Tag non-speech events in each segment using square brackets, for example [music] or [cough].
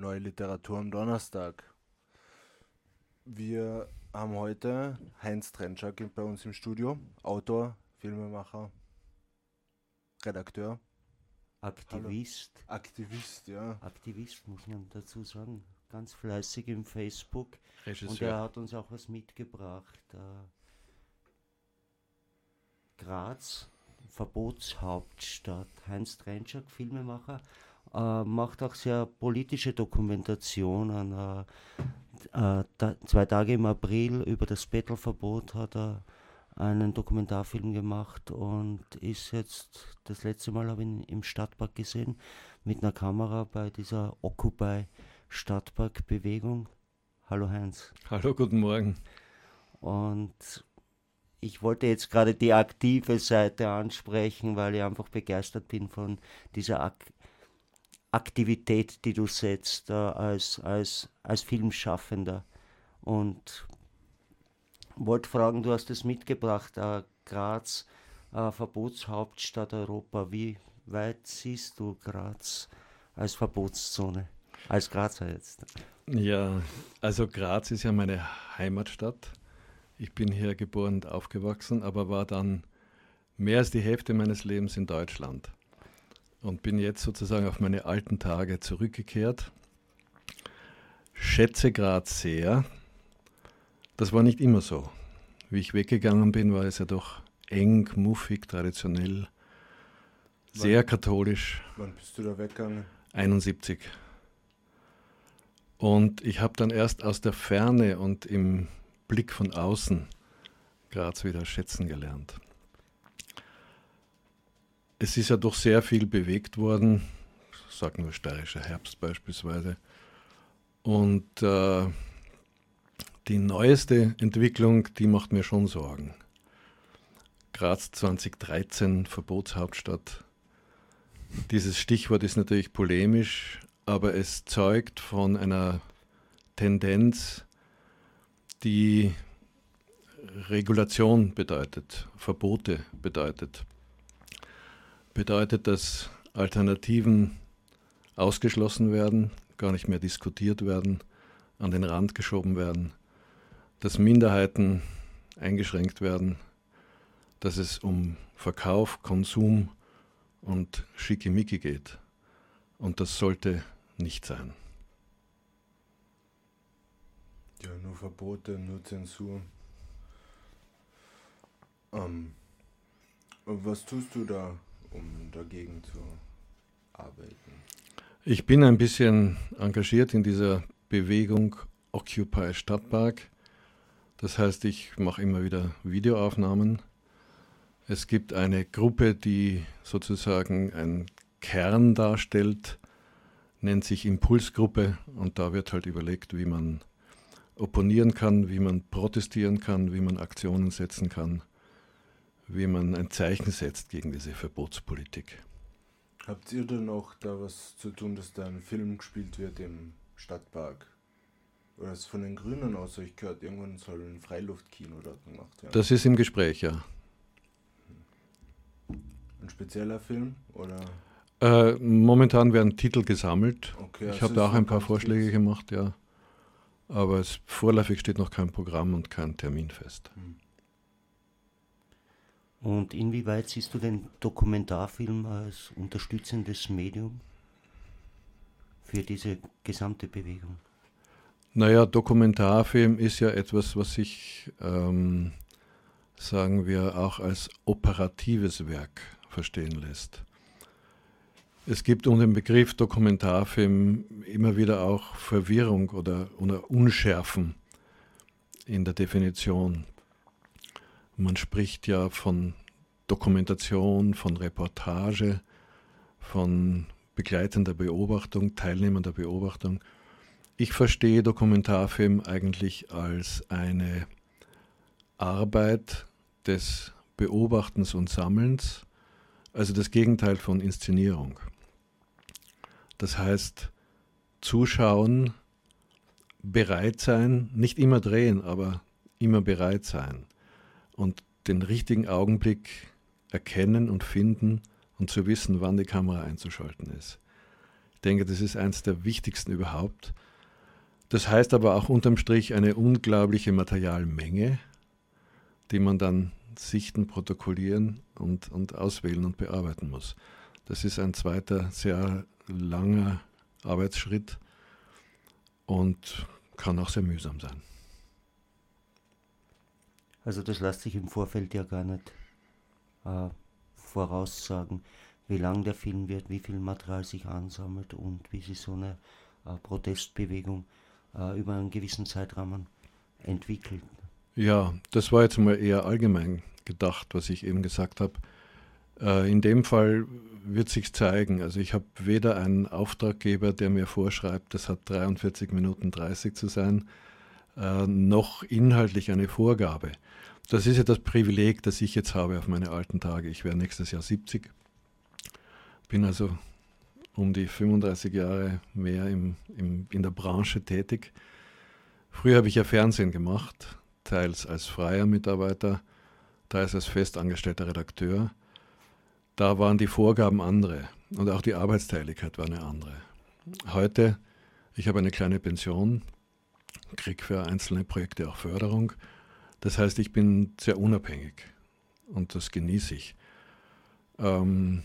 Neue Literatur am Donnerstag. Wir haben heute Heinz Trenschak bei uns im Studio, Autor, Filmemacher, Redakteur. Aktivist. Hallo. Aktivist, ja. Aktivist muss man dazu sagen. Ganz fleißig im Facebook. Regisseur. Und er hat uns auch was mitgebracht. Äh, Graz, Verbotshauptstadt. Heinz Trenschak, Filmemacher, äh, macht auch sehr politische Dokumentationen. Äh, äh, da, zwei Tage im April über das Bettelverbot hat er einen Dokumentarfilm gemacht und ist jetzt, das letzte Mal habe ich ihn im Stadtpark gesehen, mit einer Kamera bei dieser Occupy Stadtpark-Bewegung. Hallo Heinz. Hallo, guten Morgen. Und ich wollte jetzt gerade die aktive Seite ansprechen, weil ich einfach begeistert bin von dieser Ak Aktivität, die du setzt äh, als, als, als Filmschaffender. Und wollte fragen, du hast es mitgebracht, äh, Graz, äh, Verbotshauptstadt Europa. Wie weit siehst du Graz als Verbotszone? Als Grazer jetzt. Ja, also Graz ist ja meine Heimatstadt. Ich bin hier geboren und aufgewachsen, aber war dann mehr als die Hälfte meines Lebens in Deutschland und bin jetzt sozusagen auf meine alten Tage zurückgekehrt. Schätze Graz sehr. Das war nicht immer so. Wie ich weggegangen bin, war es ja doch eng, muffig, traditionell, sehr wann, katholisch. Wann bist du da weggegangen? 71. Und ich habe dann erst aus der Ferne und im Blick von außen Graz wieder schätzen gelernt. Es ist ja doch sehr viel bewegt worden, sagen wir steirischer Herbst beispielsweise. Und äh, die neueste Entwicklung, die macht mir schon Sorgen. Graz 2013, Verbotshauptstadt. Dieses Stichwort ist natürlich polemisch, aber es zeugt von einer Tendenz, die Regulation bedeutet, Verbote bedeutet. Bedeutet, dass Alternativen ausgeschlossen werden, gar nicht mehr diskutiert werden, an den Rand geschoben werden, dass Minderheiten eingeschränkt werden, dass es um Verkauf, Konsum und Schickimicki geht. Und das sollte nicht sein. Ja, nur Verbote, nur Zensur. Ähm, was tust du da, um dagegen zu arbeiten? Ich bin ein bisschen engagiert in dieser Bewegung Occupy Stadtpark. Das heißt, ich mache immer wieder Videoaufnahmen. Es gibt eine Gruppe, die sozusagen einen Kern darstellt, nennt sich Impulsgruppe und da wird halt überlegt, wie man opponieren kann, wie man protestieren kann, wie man Aktionen setzen kann, wie man ein Zeichen setzt gegen diese Verbotspolitik. Habt ihr denn auch da was zu tun, dass da ein Film gespielt wird im Stadtpark? Oder ist von den Grünen aus, ich gehört, irgendwann soll ein Freiluftkino dort gemacht werden? Das ist im Gespräch, ja. Ein spezieller Film? Oder? Äh, momentan werden Titel gesammelt. Okay, ich also habe da es auch ein paar Vorschläge jetzt. gemacht, ja. Aber es, vorläufig steht noch kein Programm und kein Termin fest. Und inwieweit siehst du den Dokumentarfilm als unterstützendes Medium für diese gesamte Bewegung? Naja, Dokumentarfilm ist ja etwas, was sich, ähm, sagen wir, auch als operatives Werk verstehen lässt. Es gibt um den Begriff Dokumentarfilm immer wieder auch Verwirrung oder, oder Unschärfen in der Definition. Man spricht ja von Dokumentation, von Reportage, von begleitender Beobachtung, teilnehmender Beobachtung. Ich verstehe Dokumentarfilm eigentlich als eine Arbeit des Beobachtens und Sammelns, also das Gegenteil von Inszenierung. Das heißt, zuschauen, bereit sein, nicht immer drehen, aber immer bereit sein und den richtigen Augenblick erkennen und finden und zu wissen, wann die Kamera einzuschalten ist. Ich denke, das ist eines der wichtigsten überhaupt. Das heißt aber auch unterm Strich eine unglaubliche Materialmenge, die man dann sichten, protokollieren und, und auswählen und bearbeiten muss. Das ist ein zweiter sehr langer Arbeitsschritt und kann auch sehr mühsam sein. Also das lässt sich im Vorfeld ja gar nicht äh, voraussagen, wie lang der Film wird, wie viel Material sich ansammelt und wie sich so eine äh, Protestbewegung äh, über einen gewissen Zeitrahmen entwickelt. Ja, das war jetzt mal eher allgemein gedacht, was ich eben gesagt habe. Äh, in dem Fall wird sich zeigen. Also ich habe weder einen Auftraggeber, der mir vorschreibt, das hat 43 Minuten 30 zu sein, noch inhaltlich eine Vorgabe. Das ist ja das Privileg, das ich jetzt habe auf meine alten Tage. Ich werde nächstes Jahr 70, bin also um die 35 Jahre mehr im, im, in der Branche tätig. Früher habe ich ja Fernsehen gemacht, teils als freier Mitarbeiter, teils als festangestellter Redakteur. Da waren die Vorgaben andere und auch die Arbeitsteiligkeit war eine andere. Heute, ich habe eine kleine Pension, kriege für einzelne Projekte auch Förderung das heißt, ich bin sehr unabhängig und das genieße ich. Ähm,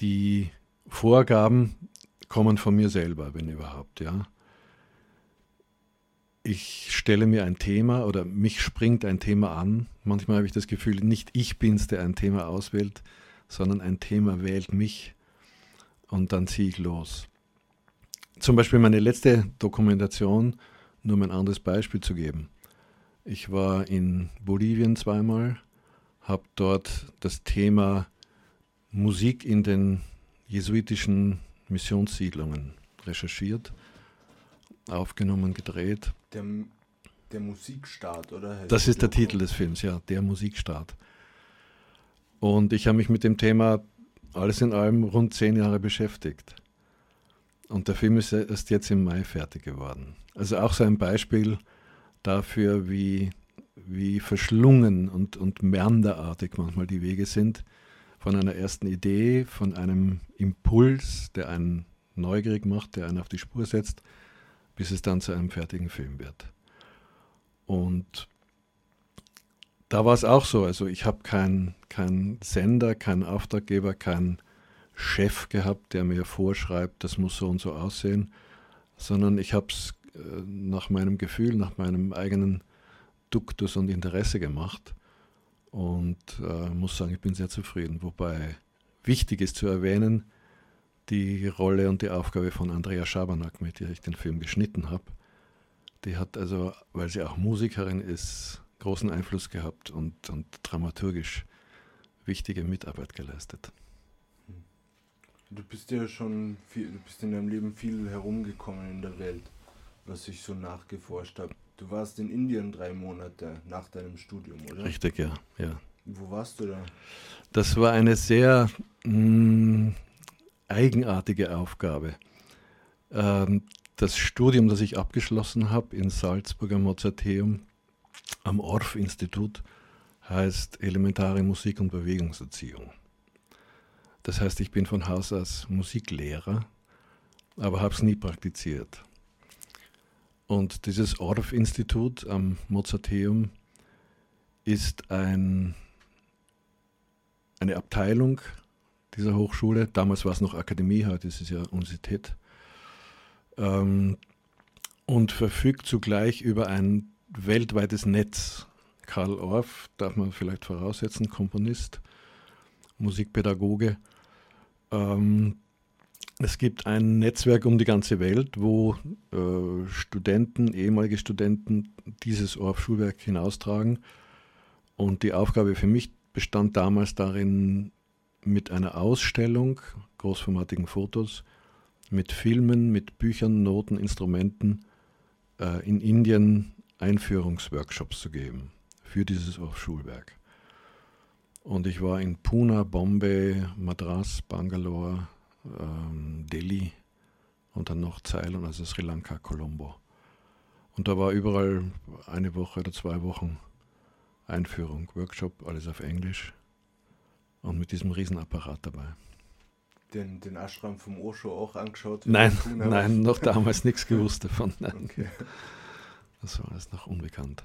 die Vorgaben kommen von mir selber, wenn überhaupt, ja. Ich stelle mir ein Thema oder mich springt ein Thema an. Manchmal habe ich das Gefühl, nicht ich bin es, der ein Thema auswählt, sondern ein Thema wählt mich und dann ziehe ich los. Zum Beispiel meine letzte Dokumentation, nur um ein anderes Beispiel zu geben. Ich war in Bolivien zweimal, habe dort das Thema Musik in den jesuitischen Missionssiedlungen recherchiert, aufgenommen, gedreht. Der, der Musikstaat, oder? Heißt das ist der Titel des Films, ja, der Musikstaat. Und ich habe mich mit dem Thema alles in allem rund zehn Jahre beschäftigt. Und der Film ist erst jetzt im Mai fertig geworden. Also auch so ein Beispiel, dafür, wie, wie verschlungen und, und meanderartig manchmal die Wege sind. Von einer ersten Idee, von einem Impuls, der einen neugierig macht, der einen auf die Spur setzt, bis es dann zu einem fertigen Film wird. Und da war es auch so. Also ich habe keinen kein Sender, keinen Auftraggeber, keinen Chef gehabt, der mir vorschreibt, das muss so und so aussehen, sondern ich habe es äh, nach meinem Gefühl, nach meinem eigenen Duktus und Interesse gemacht und äh, muss sagen, ich bin sehr zufrieden. Wobei wichtig ist zu erwähnen, die Rolle und die Aufgabe von Andrea Schabernack, mit der ich den Film geschnitten habe. Die hat also, weil sie auch Musikerin ist, großen Einfluss gehabt und, und dramaturgisch wichtige Mitarbeit geleistet. Du bist ja schon viel, du bist in deinem Leben viel herumgekommen in der Welt was ich so nachgeforscht habe. Du warst in Indien drei Monate nach deinem Studium, oder? Richtig, ja. ja. Wo warst du da? Das war eine sehr mh, mm, eigenartige Aufgabe. Ähm, das Studium, das ich abgeschlossen habe in Salzburg am Mozarteum, am Orff-Institut, heißt Elementare Musik- und Bewegungserziehung. Das heißt, ich bin von Haus aus Musiklehrer, aber habe es nie praktiziert. Und dieses Orff-Institut am Mozarteum ist ein, eine Abteilung dieser Hochschule. Damals war es noch Akademie, heute ist es ja Universität. Ähm, und verfügt zugleich über ein weltweites Netz. Karl Orff, darf man vielleicht voraussetzen, Komponist, Musikpädagoge. Ähm, es gibt ein Netzwerk um die ganze Welt, wo äh, Studenten, ehemalige Studenten dieses Orff-Schulwerk hinaustragen. Und die Aufgabe für mich bestand damals darin, mit einer Ausstellung, großformatigen Fotos, mit Filmen, mit Büchern, Noten, Instrumenten äh, in Indien Einführungsworkshops zu geben für dieses Orff-Schulwerk. Und ich war in Pune, Bombay, Madras, Bangalore, ähm, Delhi und dann noch Ceylon, also Sri Lanka, Colombo. Und da war überall eine Woche oder zwei Wochen Einführung, Workshop, alles auf Englisch und mit diesem Riesenapparat dabei. den, den Ashram vom Osho auch angeschaut? Nein, nein, noch damals nichts gewusst davon. [laughs] Okay. Das war alles noch unbekannt.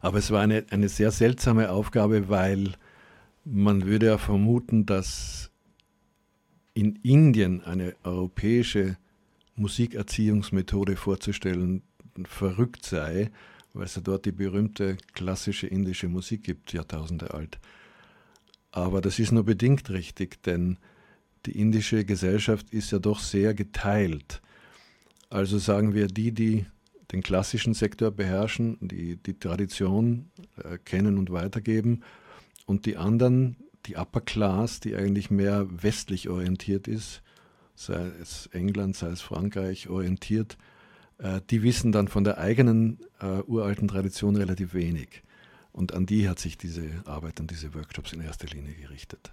Aber es war eine, eine sehr seltsame Aufgabe, weil man würde ja vermuten, dass in Indien eine europäische Musikerziehungsmethode vorzustellen verrückt sei, weil es ja dort die berühmte klassische indische Musik gibt, Jahrtausende alt. Aber das ist nur bedingt richtig, denn die indische Gesellschaft ist ja doch sehr geteilt. Also sagen wir, die, die den klassischen Sektor beherrschen, die die Tradition äh, kennen und weitergeben, und die anderen, die Upper Class, die eigentlich mehr westlich orientiert ist, sei es England, sei es Frankreich orientiert, äh, die wissen dann von der eigenen äh, uralten Tradition relativ wenig. Und an die hat sich diese Arbeit und diese Workshops in erster Linie gerichtet.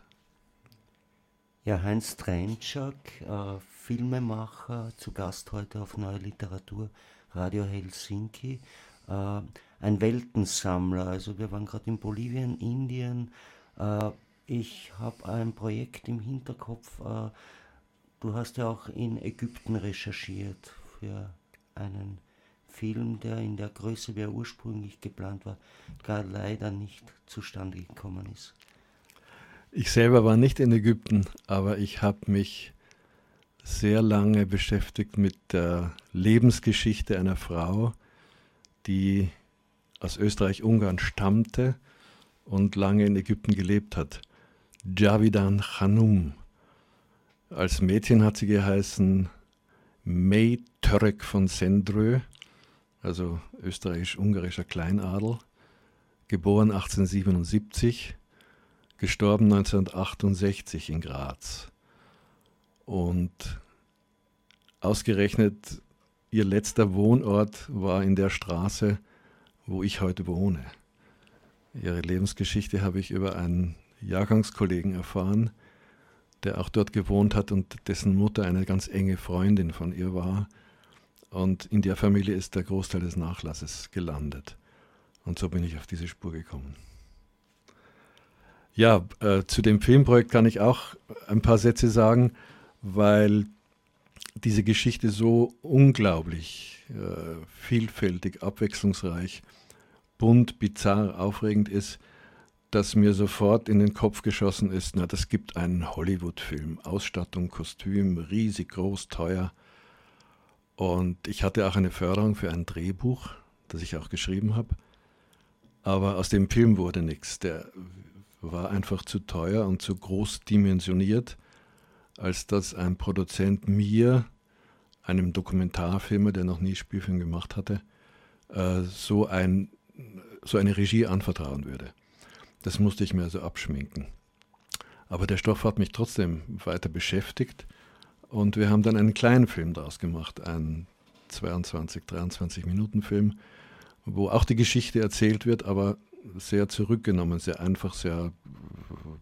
Ja, Heinz Trentschak, äh, Filmemacher, zu Gast heute auf Neue Literatur, Radio Helsinki. Äh, ein Weltensammler, also wir waren gerade in Bolivien, Indien. Äh, ich habe ein Projekt im Hinterkopf. Äh, du hast ja auch in Ägypten recherchiert für einen Film, der in der Größe, wie er ursprünglich geplant war, gar leider nicht zustande gekommen ist. Ich selber war nicht in Ägypten, aber ich habe mich sehr lange beschäftigt mit der Lebensgeschichte einer Frau, die aus Österreich-Ungarn stammte und lange in Ägypten gelebt hat. Javidan Hanum. Als Mädchen hat sie geheißen May Törek von Sendrö, also österreichisch-ungarischer Kleinadel, geboren 1877, gestorben 1968 in Graz. Und ausgerechnet ihr letzter Wohnort war in der Straße, wo ich heute wohne. Ihre Lebensgeschichte habe ich über einen Jahrgangskollegen erfahren, der auch dort gewohnt hat und dessen Mutter eine ganz enge Freundin von ihr war. Und in der Familie ist der Großteil des Nachlasses gelandet. Und so bin ich auf diese Spur gekommen. Ja, äh, zu dem Filmprojekt kann ich auch ein paar Sätze sagen, weil diese Geschichte so unglaublich äh, vielfältig, abwechslungsreich, bunt, bizarr, aufregend ist, dass mir sofort in den Kopf geschossen ist, na, das gibt einen Hollywood-Film. Ausstattung, Kostüm, riesig groß, teuer. Und ich hatte auch eine Förderung für ein Drehbuch, das ich auch geschrieben habe. Aber aus dem Film wurde nichts. Der war einfach zu teuer und zu groß dimensioniert, als dass ein Produzent mir, einem Dokumentarfilmer, der noch nie Spielfilm gemacht hatte, äh, so, ein, so eine Regie anvertrauen würde. Das musste ich mir also abschminken. Aber der Stoff hat mich trotzdem weiter beschäftigt und wir haben dann einen kleinen Film daraus gemacht, einen 22, 23 Minuten Film, wo auch die Geschichte erzählt wird, aber sehr zurückgenommen, sehr einfach, sehr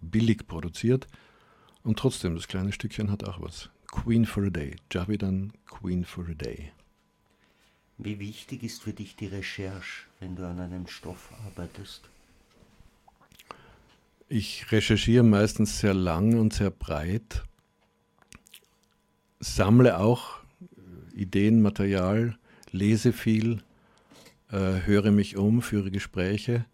billig produziert. Und trotzdem, das kleine Stückchen hat auch was. Queen for a Day. Javidan Queen for a Day. Wie wichtig ist für dich die Recherche, wenn du an einem Stoff arbeitest? Ich recherchiere meistens sehr lang und sehr breit, sammle auch äh, Ideen, Material, lese viel, äh, höre mich um, führe Gespräche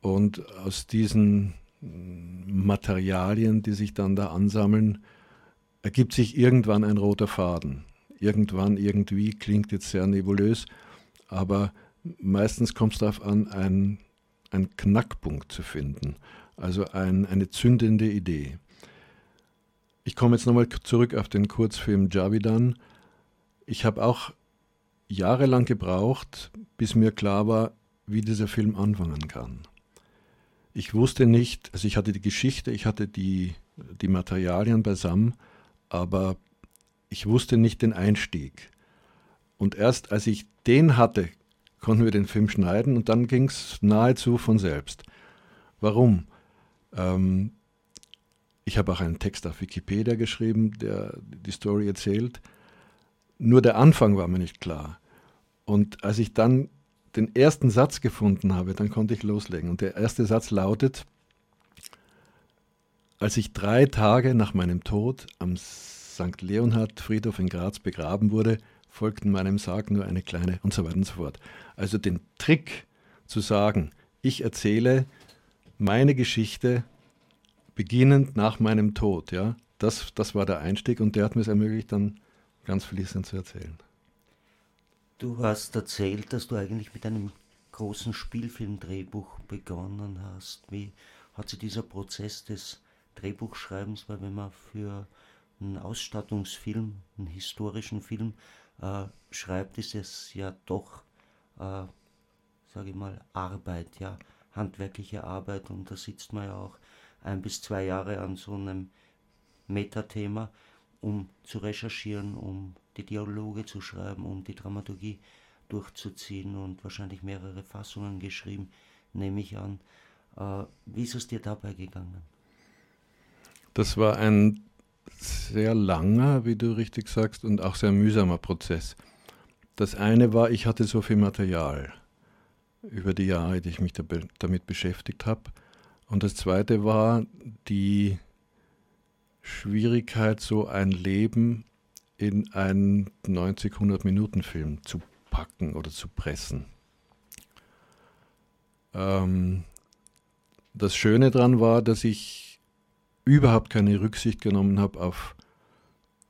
und aus diesen mm, Materialien, die sich dann da ansammeln, ergibt sich irgendwann ein roter Faden. Irgendwann, irgendwie, klingt jetzt sehr nebulös, aber meistens kommt es darauf an, einen, einen Knackpunkt zu finden. Also ein, eine zündende Idee. Ich komme jetzt nochmal zurück auf den Kurzfilm Javidan. Ich habe auch jahrelang gebraucht, bis mir klar war, wie dieser Film anfangen kann. Ich wusste nicht, also ich hatte die Geschichte, ich hatte die, die Materialien beisammen, aber ich wusste nicht den Einstieg. Und erst als ich den hatte, konnten wir den Film schneiden und dann ging es nahezu von selbst. Warum? Ähm, ich habe auch einen Text auf Wikipedia geschrieben, der die Story erzählt. Nur der Anfang war mir nicht klar. Und als ich dann den ersten Satz gefunden habe, dann konnte ich loslegen. Und der erste Satz lautet, als ich drei Tage nach meinem Tod am St. Leonhard Friedhof in Graz begraben wurde, folgten meinem Sarg nur eine kleine und so weiter und so fort. Also den Trick zu sagen, ich erzähle meine Geschichte beginnend nach meinem Tod, ja, das, das war der Einstieg und der hat mir es ermöglicht, dann ganz fließend zu erzählen. Du hast erzählt, dass du eigentlich mit einem großen Spielfilmdrehbuch begonnen hast. Wie hat sich dieser Prozess des Drehbuchschreibens, weil wenn man für einen Ausstattungsfilm, einen historischen Film äh, schreibt, ist es ja doch, äh, sage ich mal, Arbeit, ja, handwerkliche Arbeit und da sitzt man ja auch ein bis zwei Jahre an so einem Metathema, um zu recherchieren, um die Dialoge zu schreiben, um die Dramaturgie durchzuziehen und wahrscheinlich mehrere Fassungen geschrieben, nehme ich an. Äh, wie ist es dir dabei gegangen? Das war ein sehr langer, wie du richtig sagst, und auch sehr mühsamer Prozess. Das eine war, ich hatte so viel Material über die Jahre, die ich mich damit beschäftigt habe. Und das zweite war die Schwierigkeit, so ein Leben in einen 90, 100 Minuten Film zu packen oder zu pressen. Ähm, das Schöne daran war, dass ich überhaupt keine Rücksicht genommen habe auf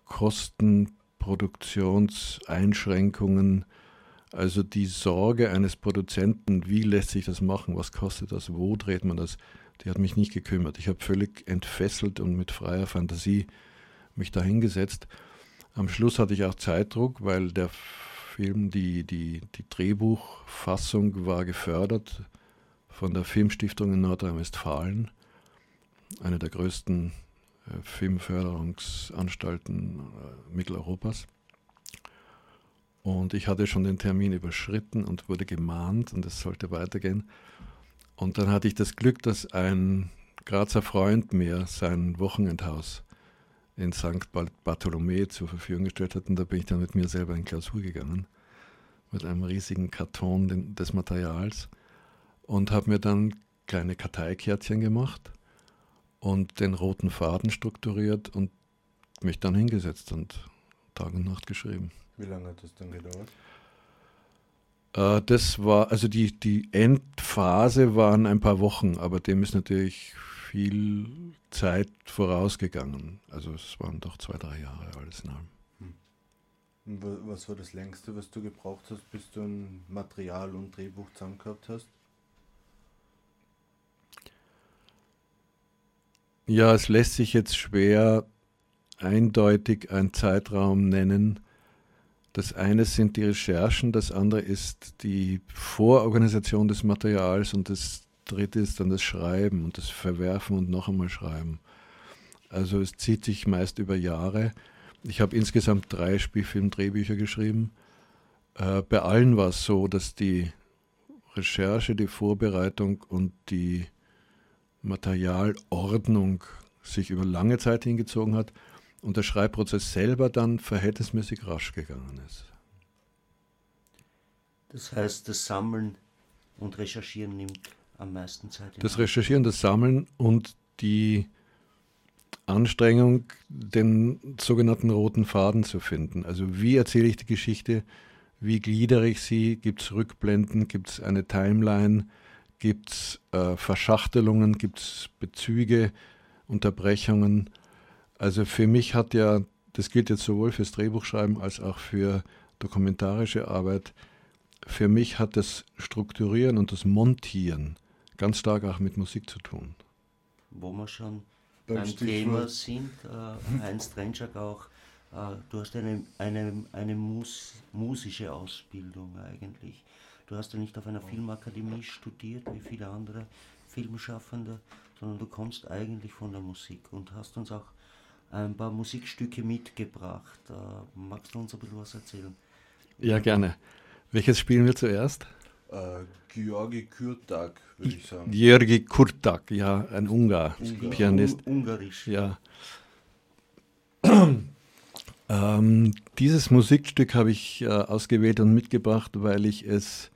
Kosten, Produktionseinschränkungen, also die Sorge eines Produzenten, wie lässt sich das machen, was kostet das, wo dreht man das, die hat mich nicht gekümmert. Ich habe völlig entfesselt und mit freier Fantasie mich dahingesetzt. Am Schluss hatte ich auch Zeitdruck, weil der Film, die, die, die Drehbuchfassung war gefördert von der Filmstiftung in Nordrhein-Westfalen, eine der größten äh, Filmförderungsanstalten äh, Mitteleuropas. Und ich hatte schon den Termin überschritten und wurde gemahnt und es sollte weitergehen. Und dann hatte ich das Glück, dass ein Grazer Freund mir sein Wochenendhaus in St. Bartholomä zur Verfügung gestellt hat. Und da bin ich dann mit mir selber in Klausur gegangen, mit einem riesigen Karton des Materials und habe mir dann kleine Karteikärtchen gemacht und den roten Faden strukturiert und mich dann hingesetzt und Tag und Nacht geschrieben. Wie lange hat das dann gedauert? Äh, das war, also die, die Endphase waren ein paar Wochen, aber dem ist natürlich viel Zeit vorausgegangen. Also es waren doch zwei, drei Jahre alles in allem. Hm. Was war das längste, was du gebraucht hast, bis du ein Material und Drehbuch zusammen gehabt hast? Ja, es lässt sich jetzt schwer eindeutig einen Zeitraum nennen. Das eine sind die Recherchen, das andere ist die Vororganisation des Materials und das dritte ist dann das Schreiben und das Verwerfen und noch einmal Schreiben. Also es zieht sich meist über Jahre. Ich habe insgesamt drei Spielfilm-Drehbücher geschrieben. Äh, bei allen war es so, dass die Recherche, die Vorbereitung und die Materialordnung sich über lange Zeit hingezogen hat und der Schreibprozess selber dann verhältnismäßig rasch gegangen ist. Das heißt, das Sammeln und Recherchieren nimmt am meisten Zeit. Das Recherchieren, das Sammeln und die Anstrengung, den sogenannten roten Faden zu finden. Also wie erzähle ich die Geschichte, wie gliedere ich sie, gibt es Rückblenden, gibt es eine Timeline, gibt es äh, Verschachtelungen, gibt es Bezüge, Unterbrechungen. Also für mich hat ja, das gilt jetzt sowohl fürs Drehbuchschreiben als auch für dokumentarische Arbeit, für mich hat das Strukturieren und das Montieren ganz stark auch mit Musik zu tun. Wo wir schon beim, beim Thema sind, äh, Heinz Trenschak auch, äh, du hast eine, eine, eine Mus musische Ausbildung eigentlich. Du hast ja nicht auf einer Filmakademie studiert, wie viele andere Filmschaffende, sondern du kommst eigentlich von der Musik und hast uns auch ein paar Musikstücke mitgebracht. Äh, magst du uns ein bisschen was erzählen? Ja, gerne. Welches spielen wir zuerst? Äh, Georgi Kurtak, würde ich sagen. Georgi Kurtak, ja, ein Ungar, Ungar. Pianist. Un Ungarisch. Ja. [clears throat] ähm, dieses Musikstück habe ich äh, ausgewählt und mitgebracht, weil ich es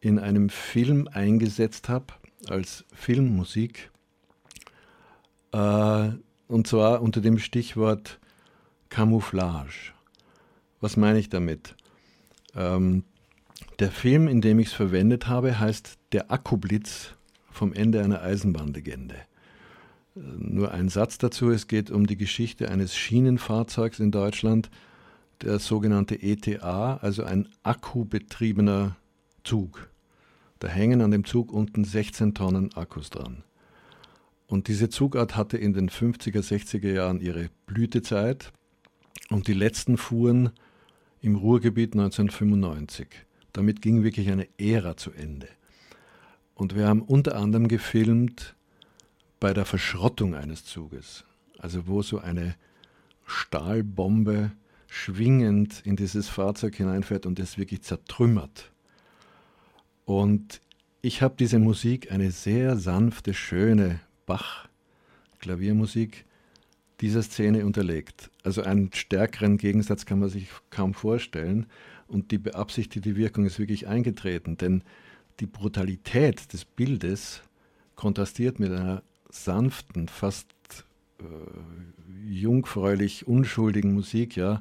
in einem Film eingesetzt habe, als Filmmusik. Äh, und zwar unter dem Stichwort Camouflage. Was meine ich damit? Ähm, der Film, in dem ich es verwendet habe, heißt Der Akkublitz vom Ende einer Eisenbahnlegende. Äh, nur ein Satz dazu, es geht um die Geschichte eines Schienenfahrzeugs in Deutschland, der sogenannte ETA, also ein akkubetriebener Zug. Da hängen an dem Zug unten 16 Tonnen Akkus dran. Und diese Zugart hatte in den 50er, 60er Jahren ihre Blütezeit und die letzten fuhren im Ruhrgebiet 1995. Damit ging wirklich eine Ära zu Ende. Und wir haben unter anderem gefilmt bei der Verschrottung eines Zuges, also wo so eine Stahlbombe schwingend in dieses Fahrzeug hineinfährt und es wirklich zertrümmert. Und ich habe diese Musik, eine sehr sanfte, schöne Bach-Klaviermusik, dieser Szene unterlegt. Also einen stärkeren Gegensatz kann man sich kaum vorstellen. Und die beabsichtigte Wirkung ist wirklich eingetreten, denn die Brutalität des Bildes kontrastiert mit einer sanften, fast äh, jungfräulich unschuldigen Musik, ja,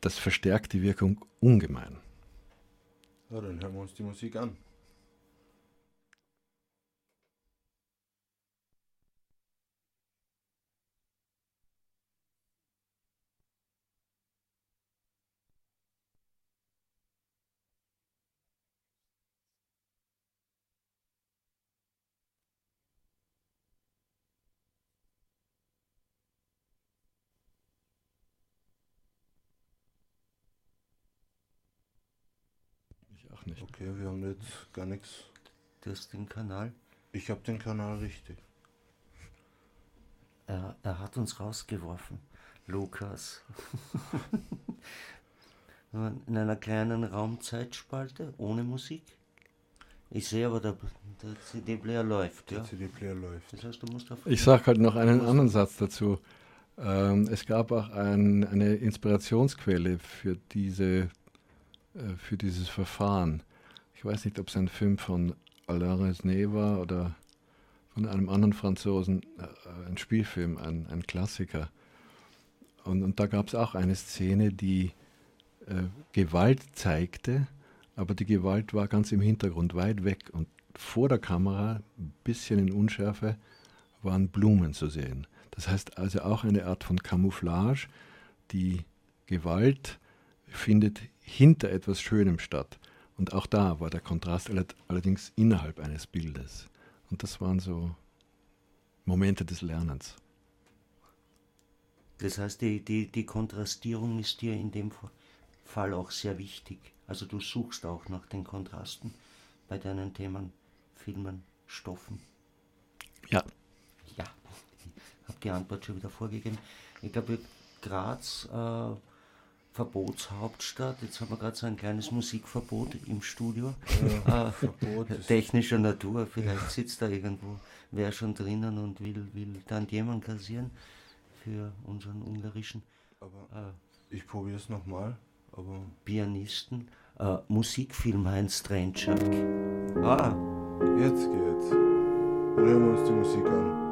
das verstärkt die Wirkung ungemein. Ja, dann hören wir uns die Musik an. auch nicht. Okay, wir haben jetzt gar nichts. Du hast den Kanal. Ich habe den Kanal richtig. Er, er hat uns rausgeworfen. Lukas. [laughs] In einer kleinen Raumzeitspalte ohne Musik. Ich sehe aber, der, der CD-Player läuft. Der Ja? CD-Player läuft. Das heißt, du musst auf. Ich sage halt noch einen anderen Satz dazu. Ähm, es gab auch ein, eine Inspirationsquelle für, diese, äh, für dieses Verfahren. Ich weiß nicht, ob es ein Film von Alain Resnais war oder von einem anderen Franzosen, äh, ein Spielfilm, ein, ein Klassiker. Und, und da gab es auch eine Szene, die äh, Gewalt zeigte, aber die Gewalt war ganz im Hintergrund, weit weg. Und vor der Kamera, ein bisschen in Unschärfe, waren Blumen zu sehen. Das heißt also auch eine Art von Camouflage. Die Gewalt findet hinter etwas Schönem statt. Und auch da war der Kontrast alle- allerdings innerhalb eines Bildes. Und das waren so Momente des Lernens. Das heißt, die, die, die Kontrastierung ist dir in dem Fall auch sehr wichtig. Also du suchst auch nach den Kontrasten bei deinen Themen, Filmen, Stoffen. Ja, Ja, [laughs] ich habe die Antwort schon wieder vorgegeben. Ich glaube, Graz, äh, Verbotshauptstadt, jetzt haben wir gerade so ein kleines Musikverbot im Studio. äh, Verbot technischer Natur, vielleicht sitzt da irgendwo wer schon drinnen und will, will dann jemand kassieren für unseren ungarischen Aber äh, ich probiere es nochmal. Aber Pianisten. Äh, Musikfilm Heinz Strentschak. Ah, jetzt geht's. Hören wir uns die Musik an.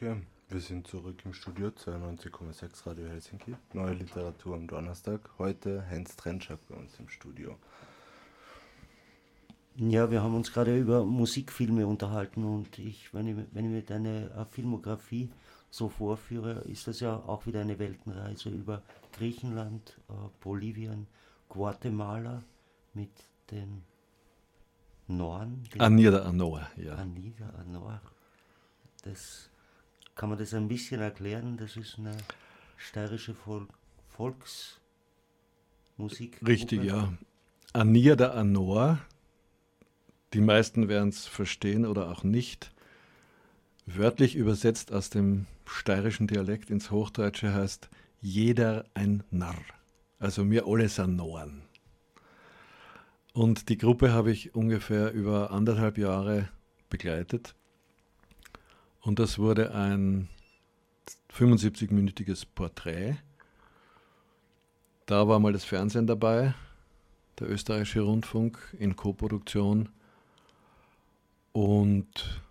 Okay, wir sind zurück im Studio 92,6 Radio Helsinki. Neue Literatur am Donnerstag. Heute Heinz Trenschak bei uns im Studio. Ja, wir haben uns gerade über Musikfilme unterhalten und ich, wenn ich, wenn ich mir deine äh, Filmografie so vorführe, ist das ja auch wieder eine Weltenreise über Griechenland, äh, Bolivien, Guatemala mit den Norn. Anida Anoa, ja. Anida Anoa. Das kann man das ein bisschen erklären? Das ist eine steirische Vol Volksmusik. Richtig, ja. Anida Anoa die meisten werden es verstehen oder auch nicht. Wörtlich übersetzt aus dem steirischen Dialekt ins Hochdeutsche heißt jeder ein Narr. Also mir alle sind Noren. Und die Gruppe habe ich ungefähr über anderthalb Jahre begleitet. Und das wurde ein 75-minütiges Porträt. Da war mal das Fernsehen dabei, der österreichische Rundfunk in Koproduktion und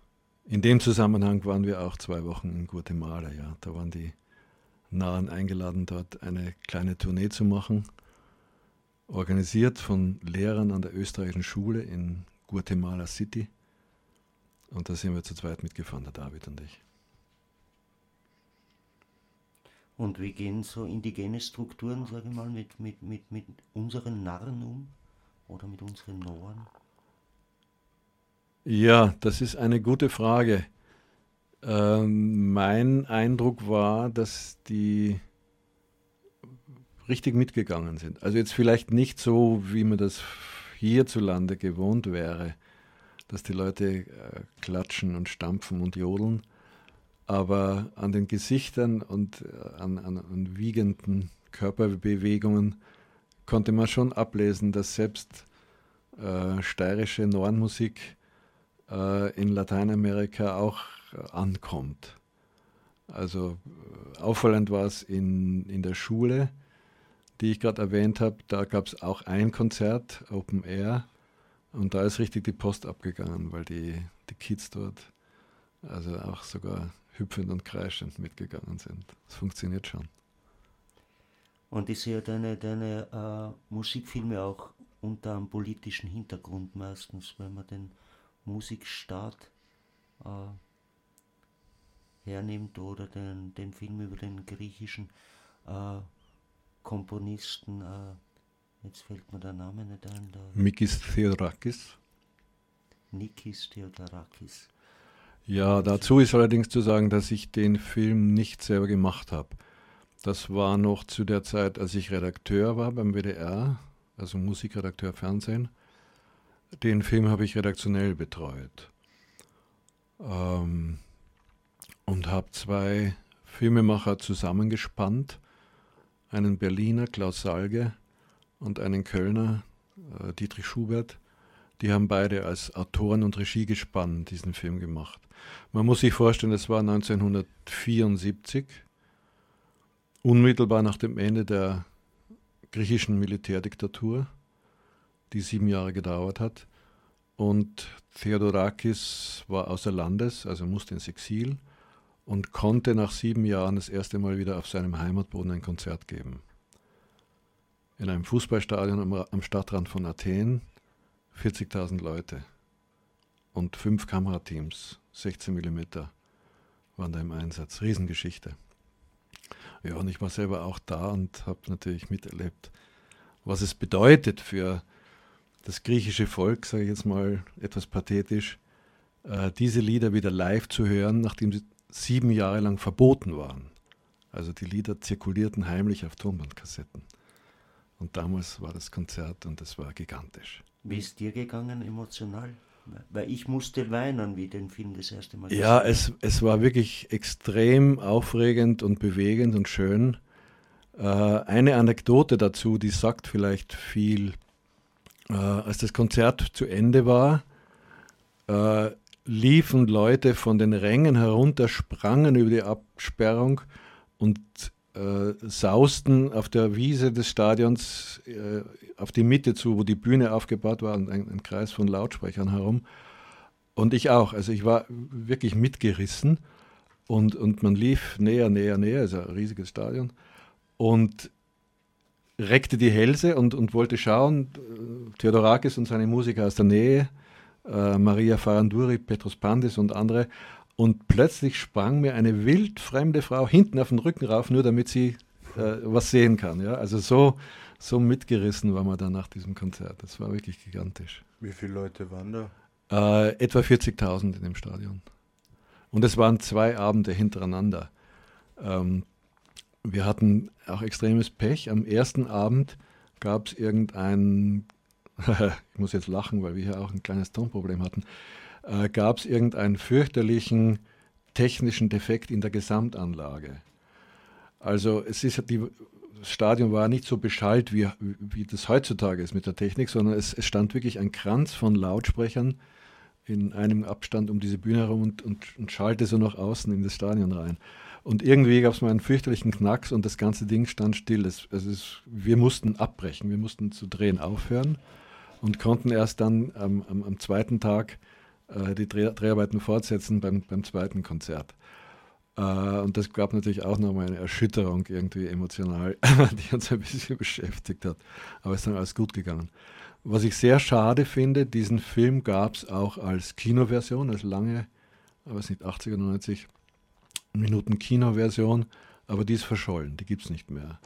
in dem Zusammenhang waren wir auch zwei Wochen in Guatemala. Ja. Da waren die Nahen eingeladen, dort eine kleine Tournee zu machen, organisiert von Lehrern an der österreichischen Schule in Guatemala City. Und da sind wir zu zweit mitgefahren, der David und ich. Und wie gehen so indigene Strukturen, sage ich mal, mit, mit, mit, mit unseren Narren um? Oder mit unseren Noren? Ja, das ist eine gute Frage. Ähm, mein Eindruck war, dass die richtig mitgegangen sind. Also jetzt vielleicht nicht so, wie man das hierzulande gewohnt wäre, dass die Leute äh, klatschen und stampfen und jodeln, aber an den Gesichtern und äh, an, an, an wiegenden Körperbewegungen konnte man schon ablesen, dass selbst äh, steirische Nornmusik äh, in Lateinamerika auch äh, ankommt. Also auffallend war es in, in der Schule, die ich gerade erwähnt habe. Da gab es auch ein Konzert, Open Air. Und da ist richtig die Post abgegangen, weil die, die Kids dort also auch sogar hüpfend und kreischend mitgegangen sind. Das funktioniert schon. Und ich sehe deine, deine äh, Musikfilme auch unter einem politischen Hintergrund meistens, wenn man den Musikstaat äh, hernimmt oder den, den Film über den griechischen äh, Komponisten, äh, jetzt fällt mir der Name nicht ein. Mikis Theodorakis. Nikis Theodorakis. Ja, dazu ist allerdings zu sagen, dass ich den Film nicht selber gemacht habe. Das war noch zu der Zeit, als ich Redakteur war beim WDR, also Musikredakteur Fernsehen. Den Film habe ich redaktionell betreut ähm, und habe zwei Filmemacher zusammengespannt, einen Berliner, Klaus Salge, und einen Kölner, äh, Dietrich Schubert. Die haben beide als Autoren und Regiegespann diesen Film gemacht. Man muss sich vorstellen, es war 1974, unmittelbar nach dem Ende der griechischen Militärdiktatur die sieben Jahre gedauert hat. Und Theodorakis war außer Landes, also musste ins Exil und konnte nach sieben Jahren das erste Mal wieder auf seinem Heimatboden ein Konzert geben. In einem Fußballstadion am, am Stadtrand von Athen, 40.000 Leute und fünf Kamerateams, 16 mm waren da im Einsatz. Riesengeschichte. Ja, und ich war selber auch da und habe natürlich miterlebt, was es bedeutet für das griechische Volk, sage ich jetzt mal etwas pathetisch, äh, diese Lieder wieder live zu hören, nachdem sie sieben Jahre lang verboten waren. Also die Lieder zirkulierten heimlich auf Tonbandkassetten. Und damals war das Konzert und das war gigantisch. Wie ist dir gegangen emotional? Weil ich musste weinen, wie den Film das erste Mal Ja, es, es war wirklich extrem aufregend und bewegend und schön. Äh, eine Anekdote dazu, die sagt vielleicht viel äh, als das Konzert zu Ende war, äh, liefen Leute von den Rängen herunter, sprangen über die Absperrung und äh, sausten auf der Wiese des Stadions äh, auf die Mitte zu, wo die Bühne aufgebaut war und ein, ein, Kreis von Lautsprechern herum. Und ich auch. Also ich war wirklich mitgerissen. Und, und man lief näher, näher, näher, ist ein riesiges Stadion. Und reckte die Hälse und, und wollte schauen. Theodorakis und seine Musiker aus der Nähe, äh, Maria Faranduri, Petrus Pandis und andere. Und plötzlich sprang mir eine wildfremde Frau hinten auf den Rücken rauf, nur damit sie äh, was sehen kann. Ja? Also so, so mitgerissen war man dann nach diesem Konzert. Das war wirklich gigantisch. Wie viele Leute waren da? Äh, etwa 40.000 in dem Stadion. Und es waren zwei Abende hintereinander. Ähm, wir hatten auch extremes Pech. Am ersten Abend gab es irgendein, [laughs] ich muss jetzt lachen, weil wir hier auch ein kleines Tonproblem hatten, äh, gab es irgendeinen fürchterlichen technischen Defekt in der Gesamtanlage. Also es ist die, das Stadion war nicht so beschallt, wie, wie das heutzutage ist mit der Technik, sondern es, es stand wirklich ein Kranz von Lautsprechern in einem Abstand um diese Bühne herum und, und, und schallte so nach außen in das Stadion rein. Und irgendwie gab es mal einen fürchterlichen Knacks und das ganze Ding stand still. Es, es ist, wir mussten abbrechen, wir mussten zu drehen aufhören und konnten erst dann ähm, am, am, zweiten Tag äh, die Dreh, Dreharbeiten fortsetzen beim, beim zweiten Konzert. Äh, und das gab natürlich auch nochmal eine Erschütterung irgendwie emotional, [laughs] die uns ein bisschen beschäftigt hat. Aber es ist dann alles gut gegangen. Was ich sehr schade finde, diesen Film gab es auch als Kinoversion, als lange, ich weiß nicht, 80 oder 90 Minuten Kinoversion, aber die ist verschollen, die gibt es nicht mehr.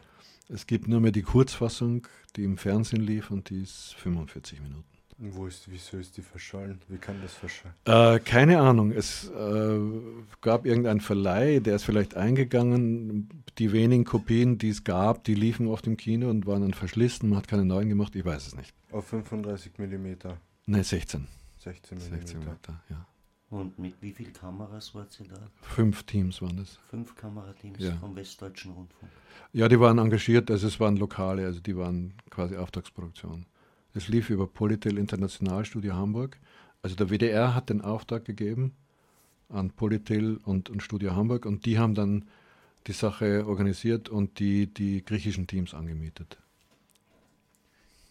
Es gibt nur mehr die Kurzfassung, die im Fernsehen lief und die ist 45 Minuten. Wo ist, wieso ist die verschollen? Wie kann das verschollen? Äh, keine Ahnung. Es äh, gab irgendeinen Verleih, der ist vielleicht eingegangen. Die wenigen Kopien, die es gab, die liefen auf dem Kino und waren dann verschlissen. Man hat keine neuen gemacht. Ich weiß es nicht. Auf 35 mm? Ne, 16. 16 mm. 16 mm, ja. Und mit wie vielen Kameras wart ihr da? Fünf Teams waren das. Fünf Kamerateams ja. vom Westdeutschen Rundfunk. Ja, die waren engagiert, also es waren Lokale, also die waren quasi Auftragsproduktion. Es lief über Politel Internationalstudio Hamburg. Also der WDR hat den Auftrag gegeben an Politel und, und Studio Hamburg und die haben dann die Sache organisiert und die, die griechischen Teams angemietet.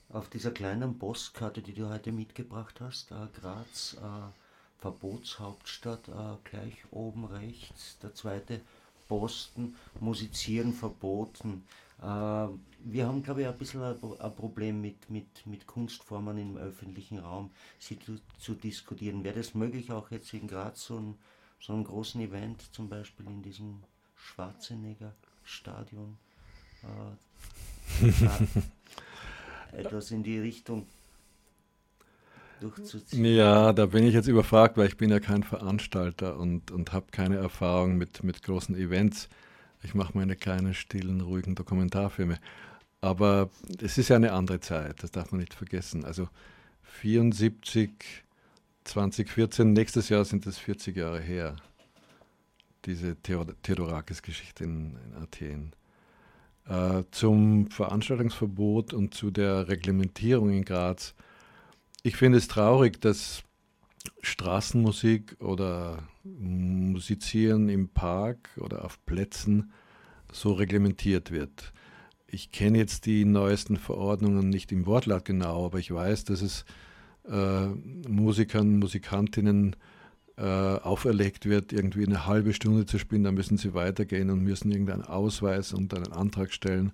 Auf dieser kleinen Postkarte, die du heute mitgebracht hast, äh, Graz, äh, Verbotshauptstadt, äh, gleich oben rechts, der zweite Posten, Musizieren verboten. Äh, wir haben, glaube ich, ein bisschen ein, Problem mit, mit, mit Kunstformen im öffentlichen Raum, sie zu, zu diskutieren. Wäre das möglich, auch jetzt in Graz so, ein, so einen großen Event, zum Beispiel in diesem Schwarzenegger Stadion, äh, [laughs] etwas in die Richtung durchzuziehen? Ja, da bin ich jetzt überfragt, weil ich bin ja kein Veranstalter und, und habe keine Erfahrung mit, mit großen Events. Ich mache meine kleinen, stillen, ruhigen Dokumentarfilme. Aber es ist ja eine andere Zeit, das darf man nicht vergessen. Also 74, 2014, nächstes Jahr sind es 40 Jahre her, diese Theodorakis-Geschichte in, in, Athen. Äh, zum Veranstaltungsverbot und zu der Reglementierung in Graz ich finde es traurig, dass Straßenmusik oder Musizieren im Park oder auf Plätzen so reglementiert wird. Ich kenne jetzt die neuesten Verordnungen nicht im Wortlaut genau, aber ich weiß, dass es äh, Musikern, Musikantinnen äh, auferlegt wird, irgendwie eine halbe Stunde zu spielen, dann müssen sie weitergehen und müssen irgendeinen Ausweis und einen Antrag stellen.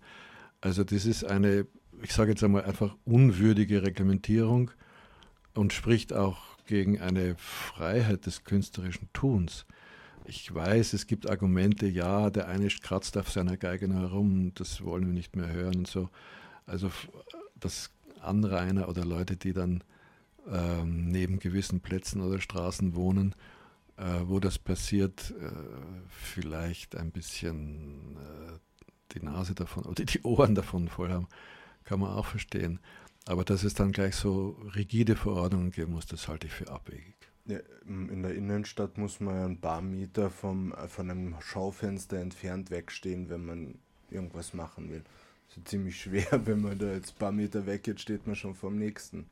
Also das ist eine, ich sage jetzt einmal einfach unwürdige Reglementierung und spricht auch gegen eine Freiheit des künstlerischen Tuns. Ich weiß, es gibt Argumente, ja, der eine kratzt auf seiner Geige herum, das wollen wir nicht mehr hören und so. Also das Anrainer oder Leute, die dann ähm, neben gewissen Plätzen oder Straßen wohnen, äh, wo das passiert, äh, vielleicht ein bisschen äh, die Nase davon oder die Ohren davon voll haben, kann man auch verstehen. Aber dass es dann gleich so rigide Verordnungen geben muss, das halte ich für abwegig. Ja, in der Innenstadt muss man ein paar Meter vom, äh, von einem Schaufenster entfernt wegstehen, wenn man irgendwas machen will. Das ist ziemlich schwer, [laughs] wenn man da jetzt ein paar Meter weg geht, steht man schon vom nächsten.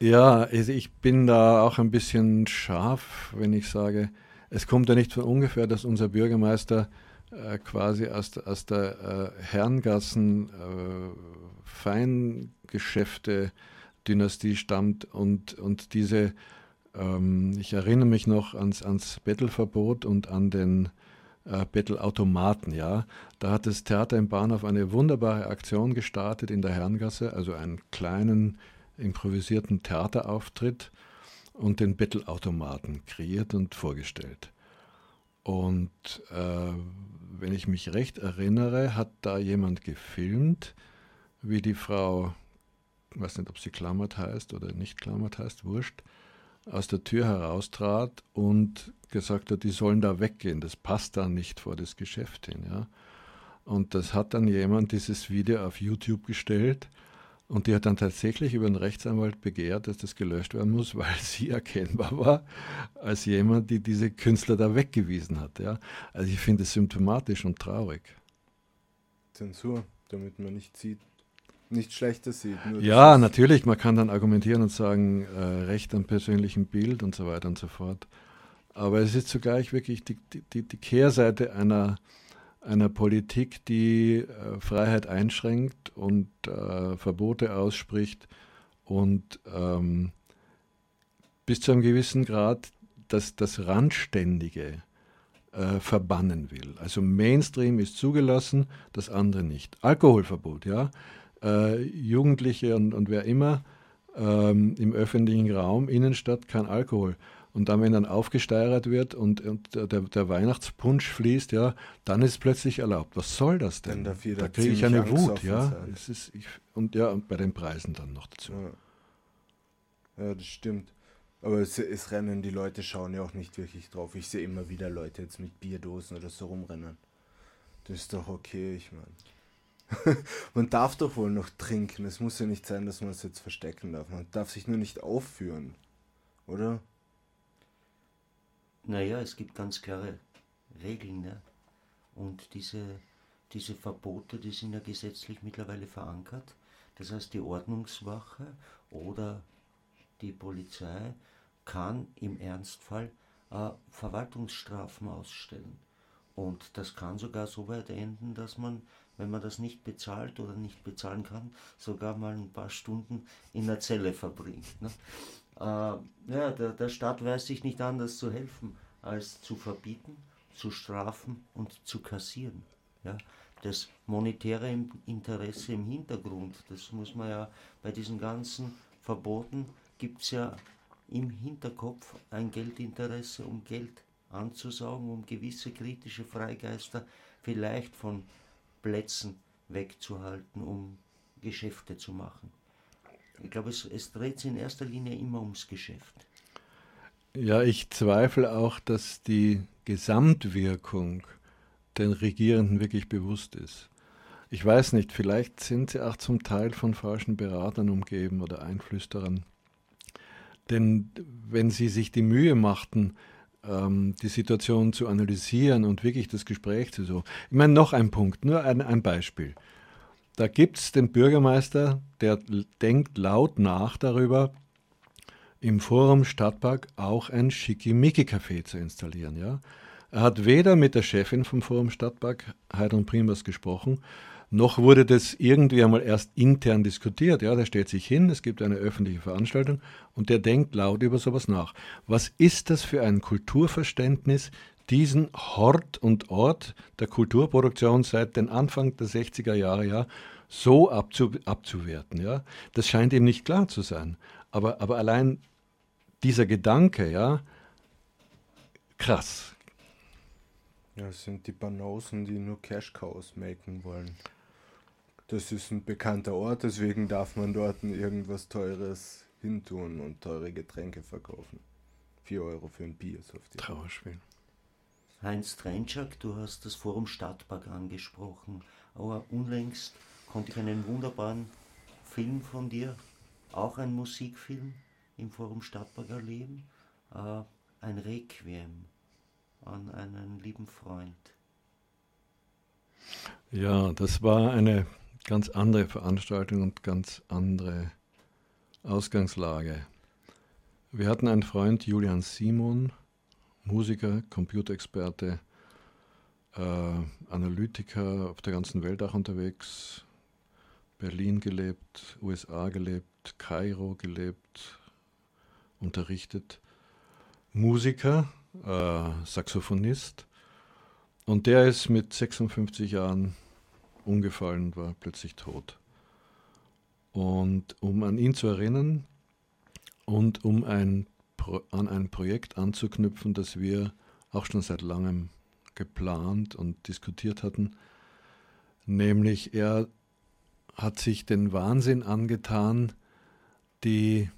Ja, also ich bin da auch ein bisschen scharf, wenn ich sage, es kommt ja nicht von ungefähr, dass unser Bürgermeister äh, quasi aus, aus der äh, Herrengassen äh, Feingeschäfte-Dynastie stammt und, und diese ähm, ich erinnere mich noch ans, ans Bettelverbot und an den äh, Bettelautomaten. Ja? Da hat das Theater im Bahnhof eine wunderbare Aktion gestartet in der Herrengasse, also einen kleinen improvisierten Theaterauftritt und den Bettelautomaten kreiert und vorgestellt. Und äh, wenn ich mich recht erinnere, hat da jemand gefilmt, wie die Frau, ich weiß nicht, ob sie Klammert heißt oder nicht Klammert heißt, wurscht, aus der Tür heraustrat und gesagt hat, die sollen da weggehen, das passt da nicht vor das Geschäft hin. Ja. Und das hat dann jemand dieses Video auf YouTube gestellt und die hat dann tatsächlich über einen Rechtsanwalt begehrt, dass das gelöscht werden muss, [laughs] weil sie erkennbar war als jemand, die diese Künstler da weggewiesen hat. Ja. Also ich finde es symptomatisch und traurig. Zensur, damit man nicht sieht, nichts Schlechtes sieht. ja, natürlich, man kann dann argumentieren und sagen, äh, Recht am persönlichen Bild und so weiter und so fort. Aber es ist zugleich wirklich die, die, die Kehrseite einer, einer Politik, die äh, Freiheit einschränkt und äh, Verbote ausspricht und ähm, bis zu einem gewissen Grad das, das Randständige äh, verbannen will. Also Mainstream ist zugelassen, das andere nicht. Alkoholverbot, ja äh, Jugendliche und, und wer immer ähm, im öffentlichen Raum, Innenstadt, kein Alkohol. Und dann, wenn dann aufgesteuert wird und, und der, der, Weihnachtspunsch fließt, ja, dann ist es plötzlich erlaubt. Was soll das denn? da kriege ich eine Wut, ja. Ist, ich, und ja, und bei den Preisen dann noch dazu. Ja, ja das stimmt. Aber es, es, rennen, die Leute schauen ja auch nicht wirklich drauf. Ich sehe immer wieder Leute jetzt mit Bierdosen oder so rumrennen. Das ist doch okay, ich meine. [laughs] man darf doch wohl noch trinken. Es muss ja nicht sein, dass man es jetzt verstecken darf. Man darf sich nur nicht aufführen, oder? Naja, es gibt ganz klare Regeln, ja. Und diese, diese Verbote, die sind ja gesetzlich mittlerweile verankert. Das heißt, die Ordnungswache oder die Polizei kann im Ernstfall äh, Verwaltungsstrafen ausstellen. Und das kann sogar so weit enden, dass man wenn man das nicht bezahlt oder nicht bezahlen kann, sogar mal ein paar Stunden in der Zelle verbringt. Ne? Äh, ja, der, der Staat weiß sich nicht anders zu helfen, als zu verbieten, zu strafen und zu kassieren. Ja? Das monetäre Interesse im Hintergrund, das muss man ja bei diesen ganzen Verboten, gibt es ja im Hinterkopf ein Geldinteresse, um Geld anzusaugen, um gewisse kritische Freigeister vielleicht von Plätzen wegzuhalten, um Geschäfte zu machen. Ich glaube, es, es dreht sich in erster Linie immer ums Geschäft. Ja, ich zweifle auch, dass die Gesamtwirkung den Regierenden wirklich bewusst ist. Ich weiß nicht, vielleicht sind sie auch zum Teil von falschen Beratern umgeben oder Einflüsterern. Denn wenn sie sich die Mühe machten, ähm, die Situation zu analysieren und wirklich das Gespräch zu suchen. Ich meine, noch ein Punkt, nur ein, ein Beispiel. Da gibt es den Bürgermeister, der denkt laut nach darüber, im Forum Stadtpark auch ein Schickimicki-Café zu installieren. Ja? Er hat weder mit der Chefin vom Forum Stadtpark, Heidrun Primas, gesprochen, noch wurde das irgendwie einmal erst intern diskutiert. Ja, der stellt sich hin, es gibt eine öffentliche Veranstaltung und der denkt laut über sowas nach. Was ist das für ein Kulturverständnis, diesen Hort und Ort der Kulturproduktion seit den Anfang der 60er Jahre ja, so abzu, abzuwerten? Ja? Das scheint ihm nicht klar zu sein. Aber, aber allein dieser Gedanke, ja, krass. Ja, es sind die Banausen, die nur Cash Cows melken wollen das ist ein bekannter Ort, deswegen darf man dort irgendwas Teures hintun und teure Getränke verkaufen. 4 Euro für ein Bier ist auf die Trauerspiel. Heinz Trentschak, du hast das Forum Stadtpark angesprochen, aber unlängst konnte ich einen wunderbaren Film von dir, auch ein Musikfilm, im Forum Stadtpark erleben, äh, ein Requiem an einen lieben Freund. Ja, das war eine ganz andere Veranstaltung und ganz andere Ausgangslage. Wir hatten einen Freund, Julian Simon, Musiker, Computerexperte, äh, Analytiker, auf der ganzen Welt auch unterwegs, Berlin gelebt, USA gelebt, Kairo gelebt, unterrichtet. Musiker, äh, Saxophonist. Und der ist mit 56 Jahren umgefallen, war plötzlich tot. Und um an ihn zu erinnern und um ein, an ein Projekt anzuknüpfen, das wir auch schon seit langem geplant und diskutiert hatten, nämlich er hat sich den Wahnsinn angetan, die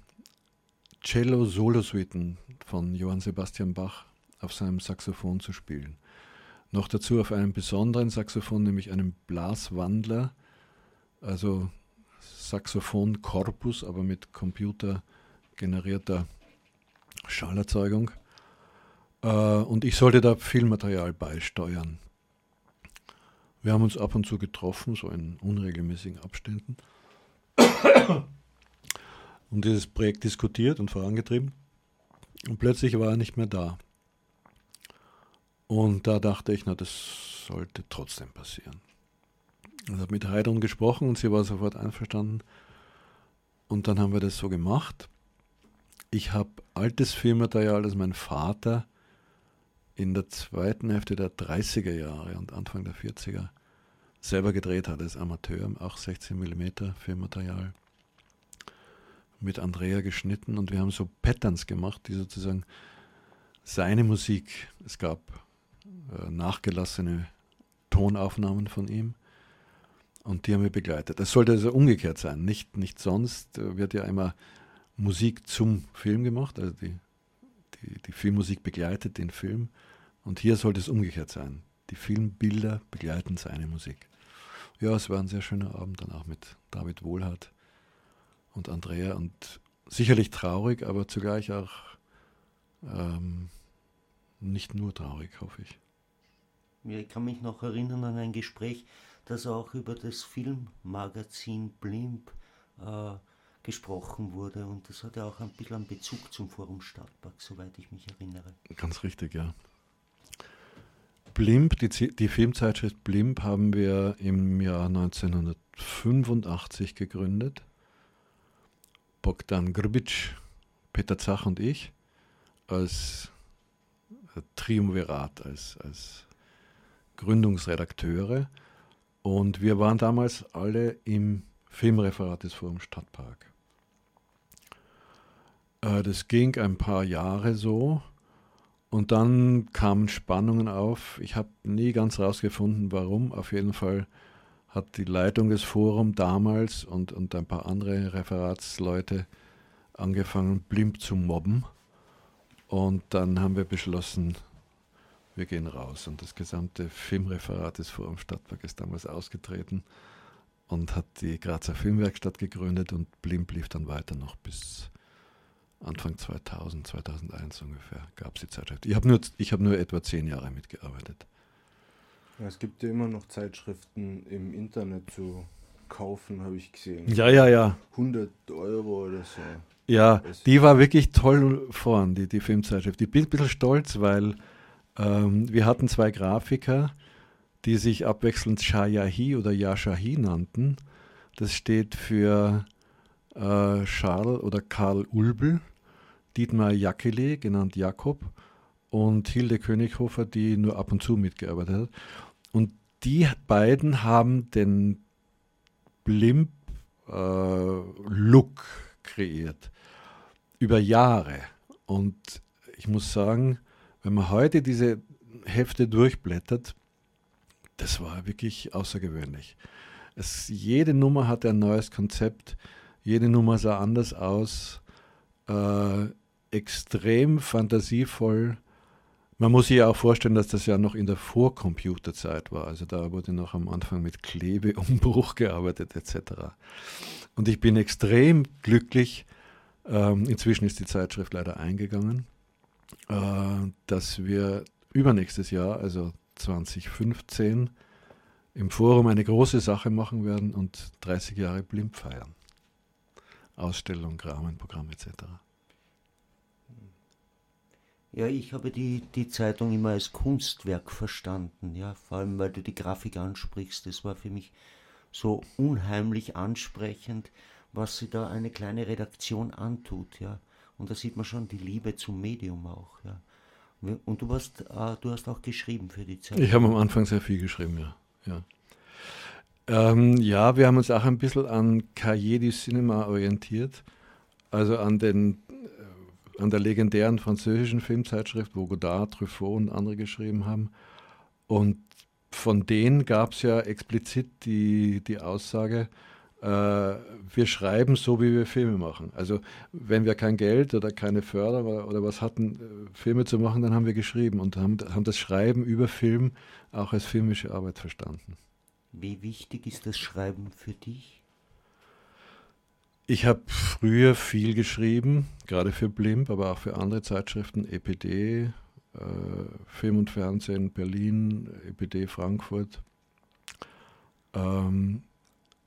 Cello-Solosuiten von Johann Sebastian Bach auf seinem Saxophon zu spielen. Noch dazu auf einem besonderen Saxophon, nämlich einem Blaswandler, also Saxophon-Korpus, aber mit computergenerierter Schallerzeugung. Äh, und ich sollte da viel Material beisteuern. Wir haben uns ab und zu getroffen, so in unregelmäßigen Abständen, und dieses Projekt diskutiert und vorangetrieben. Und plötzlich war er nicht mehr da. Und da dachte ich, na, das sollte trotzdem passieren. Ich habe mit Heidrun gesprochen und sie war sofort einverstanden. Und dann haben wir das so gemacht. Ich habe altes Filmmaterial, das mein Vater in der zweiten Hälfte der 30er Jahre und Anfang der 40er selber gedreht hat als Amateur, auch 16 mm Filmmaterial mit Andrea geschnitten und wir haben so Patterns gemacht, die sozusagen seine Musik, es gab äh, nachgelassene Tonaufnahmen von ihm und die haben wir begleitet. Das sollte also umgekehrt sein, nicht, nicht sonst äh, wird ja immer Musik zum Film gemacht, also die, die, die Filmmusik begleitet den Film und hier sollte es umgekehrt sein. Die Filmbilder begleiten seine Musik. Ja, es war ein sehr schöner Abend dann auch mit David Wohlhardt und Andrea und sicherlich traurig, aber zugleich auch ähm, nicht nur traurig, hoffe ich. Ich kann mich noch erinnern an ein Gespräch, das auch über das Filmmagazin Blimp äh, gesprochen wurde und das hatte auch ein bisschen einen Bezug zum Forum Stadtpark, soweit ich mich erinnere. Ganz richtig, ja. Blimp, die, die Filmzeitschrift Blimp haben wir im Jahr 1985 gegründet. Bogdan Grbic, Peter Zach und ich als Triumvirat, als, als Gründungsredakteure. Und wir waren damals alle im Filmreferat des Forum Stadtpark. Äh, das ging ein paar Jahre so. Und dann kamen Spannungen auf. Ich habe nie ganz herausgefunden, warum. Auf jeden Fall hat die Leitung des Forums damals und, und ein paar andere Referatsleute angefangen, Blimp zu mobben. Und dann haben wir beschlossen, wir gehen raus. Und das gesamte Filmreferat des Forum Stadtpark ist damals ausgetreten und hat die Grazer Filmwerkstatt gegründet und Blimp lief dann weiter noch bis Anfang 2000, 2001 ungefähr gab es die Zeitschrift. Ich habe nur, hab nur etwa zehn Jahre mitgearbeitet. Ja, es gibt ja immer noch Zeitschriften im Internet zu kaufen, habe ich gesehen. Ja, ja, ja. 100 Euro oder so. Ja, die war wirklich toll vorn, die, die Filmzeitschrift. Ich bin ein bisschen stolz, weil ähm, wir hatten zwei Grafiker, die sich abwechselnd Shayahi oder Yashahi nannten. Das steht für äh, Charles oder Karl Ulbel. Dietmar Jackele, genannt Jakob, und Hilde Könighofer, die nur ab und zu mitgearbeitet hat. Und die beiden haben den Blimp-Look äh, kreiert über Jahre. Und ich muss sagen, wenn man heute diese Hefte durchblättert, das war wirklich außergewöhnlich. Es, jede Nummer hatte ein neues Konzept, jede Nummer sah anders aus. Äh, extrem fantasievoll. Man muss sich ja auch vorstellen, dass das ja noch in der Vorcomputerzeit war. Also da wurde noch am Anfang mit Klebeumbruch [laughs] gearbeitet etc. Und ich bin extrem glücklich. Ähm, inzwischen ist die Zeitschrift leider eingegangen, äh, dass wir übernächstes Jahr, also 2015, im Forum eine große Sache machen werden und 30 Jahre Blimp feiern. Ausstellung, Rahmenprogramm etc. Ja, ich habe die, die Zeitung immer als Kunstwerk verstanden, ja, vor allem weil du die Grafik ansprichst. Das war für mich so unheimlich ansprechend, was sie da eine kleine Redaktion antut, ja. Und da sieht man schon die Liebe zum Medium auch. Ja. Und du, warst, äh, du hast auch geschrieben für die Zeit. Ich habe am Anfang sehr viel geschrieben, ja. Ja. Ähm, ja, wir haben uns auch ein bisschen an Cahiers du Cinema orientiert, also an, den, äh, an der legendären französischen Filmzeitschrift, wo Godard, Truffaut und andere geschrieben haben. Und von denen gab es ja explizit die, die Aussage, wir schreiben so, wie wir Filme machen. Also wenn wir kein Geld oder keine Förder oder, oder was hatten, äh, Filme zu machen, dann haben wir geschrieben und haben, haben das Schreiben über Film auch als filmische Arbeit verstanden. Wie wichtig ist das Schreiben für dich? Ich habe früher viel geschrieben, gerade für Blimp, aber auch für andere Zeitschriften, EPD, äh, Film und Fernsehen Berlin, EPD Frankfurt. Ähm,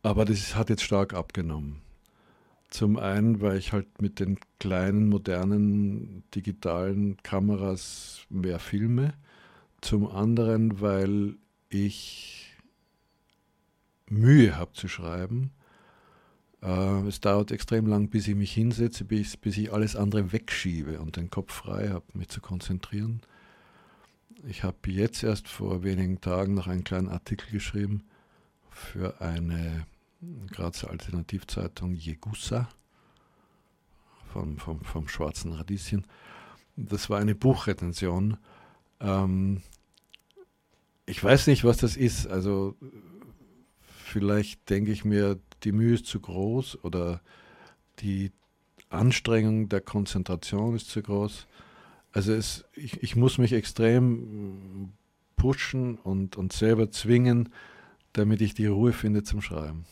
aber das hat jetzt stark abgenommen. Zum einen, weil ich halt mit den kleinen, modernen, digitalen Kameras mehr filme. Zum anderen, weil ich Mühe habe zu schreiben. Äh, es dauert extrem lang, bis ich mich hinsetze, bis, bis ich alles andere wegschiebe und den Kopf frei habe, mich zu konzentrieren. Ich habe jetzt erst vor wenigen Tagen noch einen kleinen Artikel geschrieben für eine Grazer Alternativzeitung Jegusa vom, vom, vom Schwarzen Radieschen. Das war eine Buchretention. Ähm, ich weiß nicht, was das ist. Also vielleicht denke ich mir, die Mühe ist zu groß oder die Anstrengung der Konzentration ist zu groß. Also es, ich, ich muss mich extrem pushen und, und selber zwingen, damit ich die Ruhe finde zum Schreiben.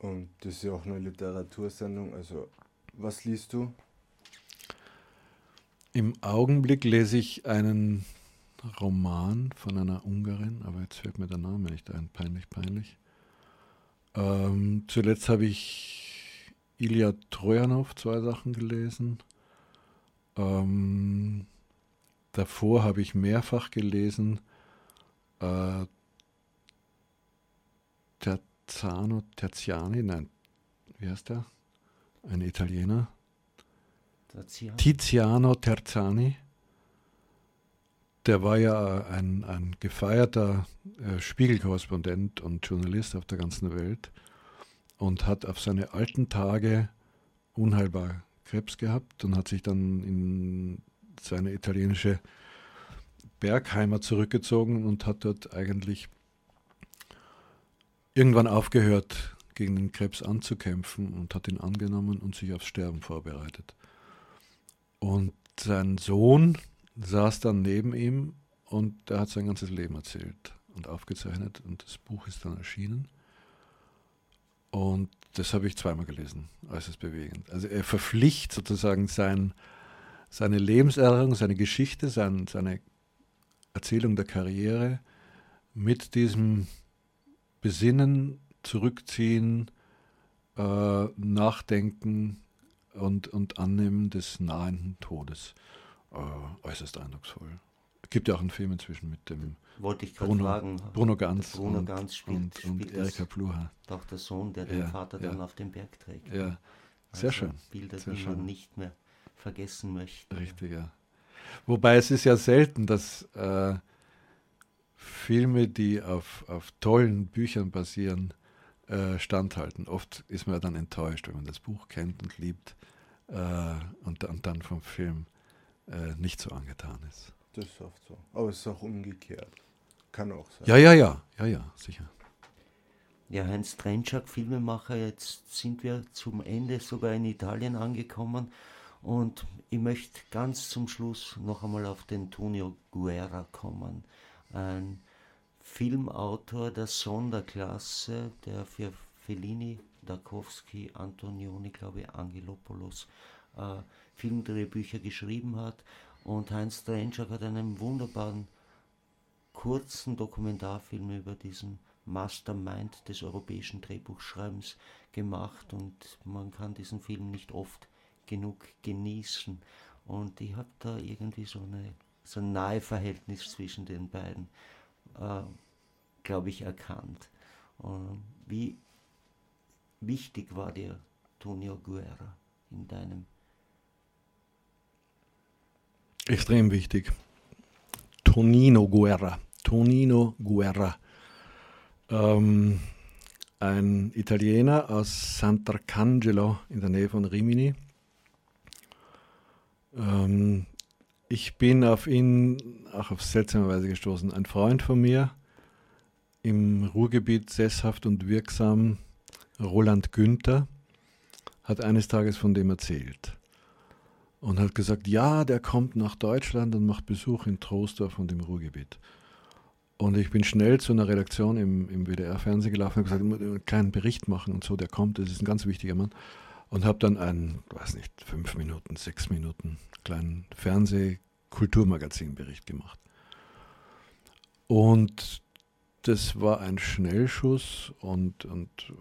Und das ist ja auch eine Literatursendung. Also, was liest du? Im Augenblick lese ich einen Roman von einer Ungarin, aber jetzt fällt mir der Name nicht ein. Peinlich, peinlich. Ähm, zuletzt habe ich Ilya Trojanov zwei Sachen gelesen. Ähm, davor habe ich mehrfach gelesen äh, Terzano Terziani, nein, wie heißt der? Ein Italiener. Terziano. Tiziano Terzani. Der war ja ein, ein gefeierter äh, Spiegelkorrespondent und Journalist auf der ganzen Welt und hat auf seine alten Tage unheilbar Krebs gehabt und hat sich dann in seine italienische Bergheimer zurückgezogen und hat dort eigentlich irgendwann aufgehört, gegen den Krebs anzukämpfen und hat ihn angenommen und sich aufs Sterben vorbereitet. Und sein Sohn, saß dann neben ihm und er hat sein ganzes Leben erzählt und aufgezeichnet und das Buch ist dann erschienen. Und das habe ich zweimal gelesen, äußerst bewegend. Also er verpflichtet sozusagen sein, seine Lebenserfahrung, seine Geschichte, sein, seine Erzählung der Karriere mit diesem Besinnen, Zurückziehen, äh, Nachdenken und, und Annehmen des nahenden Todes äh, äußerst eindrucksvoll. Es gibt ja auch einen Film inzwischen mit dem Wollte ich Bruno, fragen. Bruno Ganz, Bruno und, Ganz spielt, und, und spielt Erika Pluha. Doch der Sohn, der den Vater ja. dann auf den Berg trägt. Ja, sehr also schön. Bilder, sehr die schön. man nicht mehr vergessen möchte. Richtig, ja. Wobei es ist ja selten, dass äh, Filme, die auf, auf tollen Büchern basieren, äh, standhalten. Oft ist man dann enttäuscht, wenn man das Buch kennt und liebt äh, und, und dann vom Film äh, nicht so angetan ist. Das ist oft so. Aber es ist auch umgekehrt. Kann auch sein. Ja, ja, ja, ja, ja, sicher. Ja, Heinz Trenczak, Filmemacher, jetzt sind wir zum Ende sogar in Italien angekommen und ich möchte ganz zum Schluss noch einmal auf den Tonio Guerra kommen. Ein Filmautor der Sonderklasse, der für Fellini, Darkowski, Antonioni, glaube ich, Angelopoulos äh, Filmdrehbücher geschrieben hat. Und Heinz Trenczak hat einen wunderbaren kurzen Dokumentarfilm über diesen Mastermind des europäischen Drehbuchschreibens gemacht und man kann diesen Film nicht oft genug genießen. Und ich habe da irgendwie so, eine, so ein nahe Verhältnis zwischen den beiden, äh, glaube ich, erkannt. Und wie wichtig war dir Tonio Guerra in deinem Extrem wichtig. Tonino Guerra. Tonino Guerra. Ähm, ein Italiener aus Sant'Arcangelo in der Nähe von Rimini. Ähm, ich bin auf ihn auch auf seltsame Weise gestoßen. Ein Freund von mir, im Ruhrgebiet sesshaft und wirksam, Roland Günther, hat eines Tages von dem erzählt und hat gesagt, ja, der kommt nach Deutschland und macht Besuch in Troisdorf und im Ruhrgebiet. Und ich bin schnell zu einer Redaktion im, im WDR-Fernsehen gelaufen und gesagt, ich muss einen kleinen Bericht machen und so, der kommt, das ist ein ganz wichtiger Mann. Und habe dann einen, weiß nicht, fünf Minuten, sechs Minuten kleinen Fernseh-Kulturmagazin-Bericht gemacht. Und das war ein Schnellschuss und, und äh,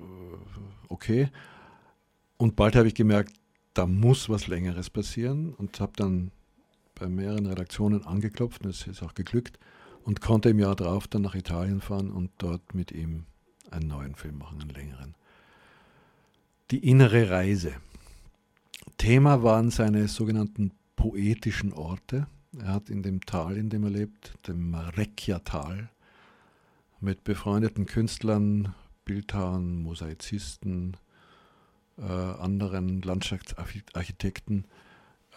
okay. Und bald habe ich gemerkt, da muss was Längeres passieren und habe dann bei mehreren Redaktionen angeklopft es ist auch geglückt und konnte im Jahr darauf dann nach Italien fahren und dort mit ihm einen neuen Film machen, einen längeren. Die innere Reise. Thema waren seine sogenannten poetischen Orte. Er hat in dem Tal, in dem er lebt, dem Marecchia-Tal, mit befreundeten Künstlern, Bildhauern, Mosaizisten, äh, anderen Landschaftsarchitekten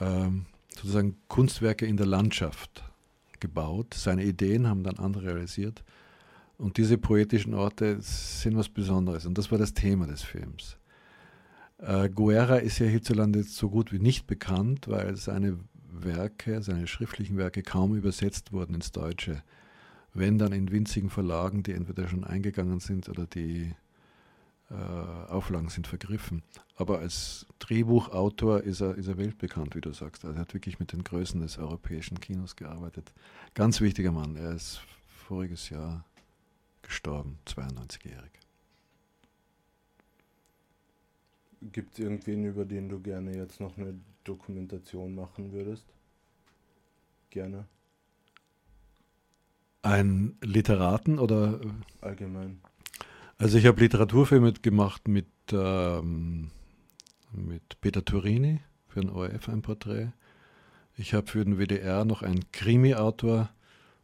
äh, sozusagen Kunstwerke in der Landschaft gebaut. Seine Ideen haben dann andere realisiert. Und diese poetischen Orte sind was Besonderes. Und das war das Thema des Films. Äh, Guerra ist ja hierzulande so gut wie nicht bekannt, weil seine Werke, seine schriftlichen Werke kaum übersetzt wurden ins Deutsche. Wenn dann in winzigen Verlagen, die entweder schon eingegangen sind oder die äh, Auflagen sind vergriffen. Aber als Drehbuchautor ist er, ist er weltbekannt, wie du sagst. Also er hat wirklich mit den Größen des europäischen Kinos gearbeitet. Ganz wichtiger Mann. Er ist voriges Jahr gestorben, 92-jährig. Gibt es irgendwen, über den du gerne jetzt noch eine Dokumentation machen würdest? Gerne. Ein Literaten oder? Allgemein. Also ich habe Literaturfilme gemacht mit, ähm, mit Peter Turini für ein ORF ein Porträt. Ich habe für den WDR noch einen Krimi-Autor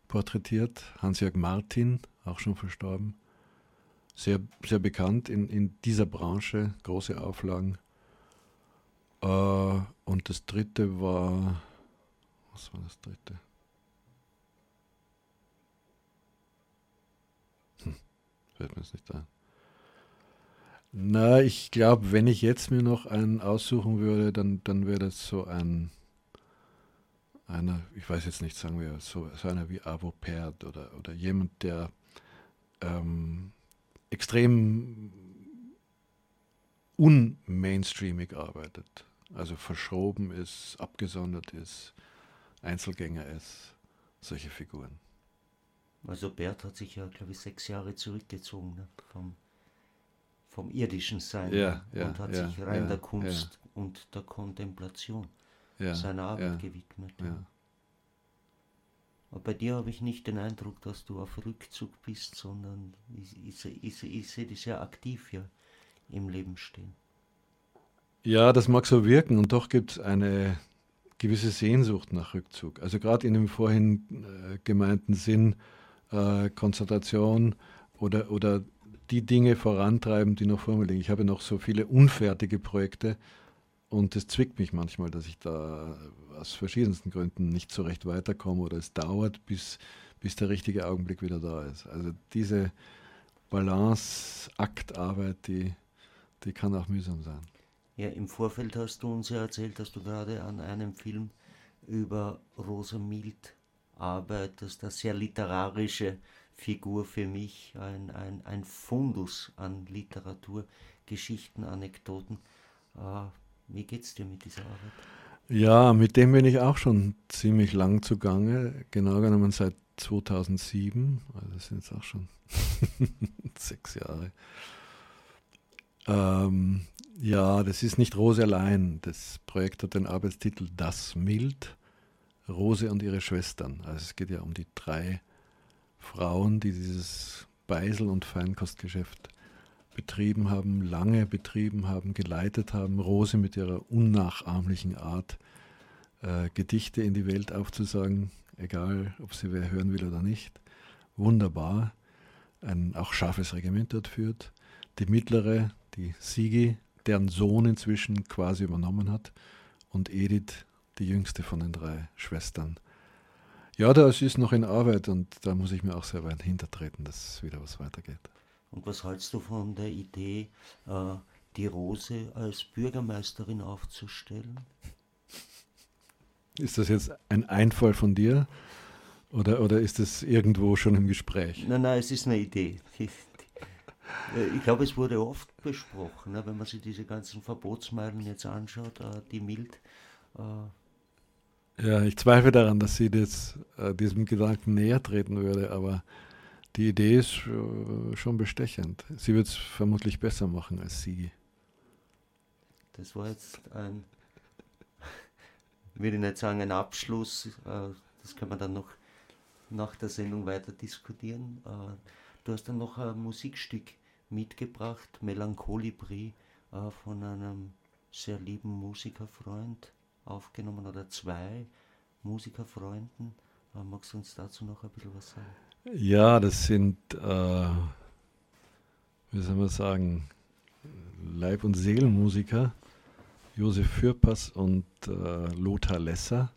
porträtiert, Hans-Jörg Martin, auch schon verstorben. Sehr, sehr bekannt in, in dieser Branche, große Auflagen. Äh, und das dritte war, was war das dritte? Fällt mir jetzt nicht ein. Na, ich glaube, wenn ich jetzt mir noch einen aussuchen würde, dann, dann wäre das so ein, einer, ich weiß jetzt nicht, sagen wir, so, so einer wie Avo Pert oder, oder jemand, der ähm, extrem unmainstreamig arbeitet. Also verschroben ist, abgesondert ist, Einzelgänger ist, solche Figuren. Also Bert hat sich ja, glaube ich, sechs Jahre zurückgezogen ne? vom, vom irdischen Sein ja, ja, und hat ja, sich rein der Kunst und der Kontemplation seiner Arbeit gewidmet. Aber bei dir habe ich nicht den Eindruck, dass du auf Rückzug bist, sondern ich, ich, ich, ich sehe dich sehr aktiv ja im Leben stehen. Ja, das mag so wirken und doch gibt es eine gewisse Sehnsucht nach Rückzug. Also gerade in dem vorhin äh, gemeinten Sinn, äh, Konzentration oder, oder die Dinge vorantreiben, die noch vor mir liegen. Ich habe noch so viele unfertige Projekte und es zwickt mich manchmal, dass ich da aus verschiedensten Gründen nicht so recht weiterkomme oder es dauert, bis, bis der richtige Augenblick wieder da ist. Also diese Balance-Aktarbeit, die, die kann auch mühsam sein. Ja, im Vorfeld hast du uns ja erzählt, dass du gerade an einem Film über Rosa Mild arbeitest, eine sehr literarische Figur für mich, ein, ein, ein Fundus an Literatur, Geschichten, Anekdoten. Äh, wie geht's dir mit dieser Arbeit? Ja, mit dem bin ich auch schon ziemlich lang zugange, genau genommen seit 2007, also das sind jetzt auch schon [laughs] sechs Jahre. Ähm, ja, das ist nicht Rose allein. Das Projekt hat den Arbeitstitel Das Mild. Rose und ihre Schwestern. Also es geht ja um die drei Frauen, die dieses Beisel- und Feinkostgeschäft betrieben haben, lange betrieben haben, geleitet haben. Rose mit ihrer unnachahmlichen Art, äh, Gedichte in die Welt aufzusagen, egal ob sie wer hören will oder nicht. Wunderbar. Ein auch scharfes Regiment dort führt. Die mittlere, die Sigi, deren Sohn inzwischen quasi übernommen hat. Und Edith, die jüngste von den drei Schwestern. Ja, das ist noch in Arbeit und da muss ich mir auch sehr weit hintertreten, dass wieder was weitergeht. Und was hältst du von der Idee, äh, die Rose als Bürgermeisterin aufzustellen? Ist das jetzt ein Einfall von dir oder, oder ist das irgendwo schon im Gespräch? Nein, nein, es ist eine Idee. [laughs] Ich glaube, es wurde oft besprochen, ne, wenn man sich diese ganzen Verbotsmeilen jetzt anschaut, äh, die mild. Äh ja, ich zweifle daran, dass sie das, äh, diesem Gedanken näher treten würde, aber die Idee ist schon bestechend. Sie wird es vermutlich besser machen als sie. Das war jetzt ein, würde ich nicht sagen, ein Abschluss. Äh, das können wir dann noch nach der Sendung weiter diskutieren. Äh, du hast dann noch ein Musikstück mitgebracht, Melancholibri, äh, von einem sehr lieben Musikerfreund aufgenommen oder zwei Musikerfreunden. Magst du uns dazu noch ein bisschen was sagen? Ja, das sind, äh, wie soll man sagen, Leib- und Seelenmusiker, Josef Fürpass und äh, Lothar Lesser.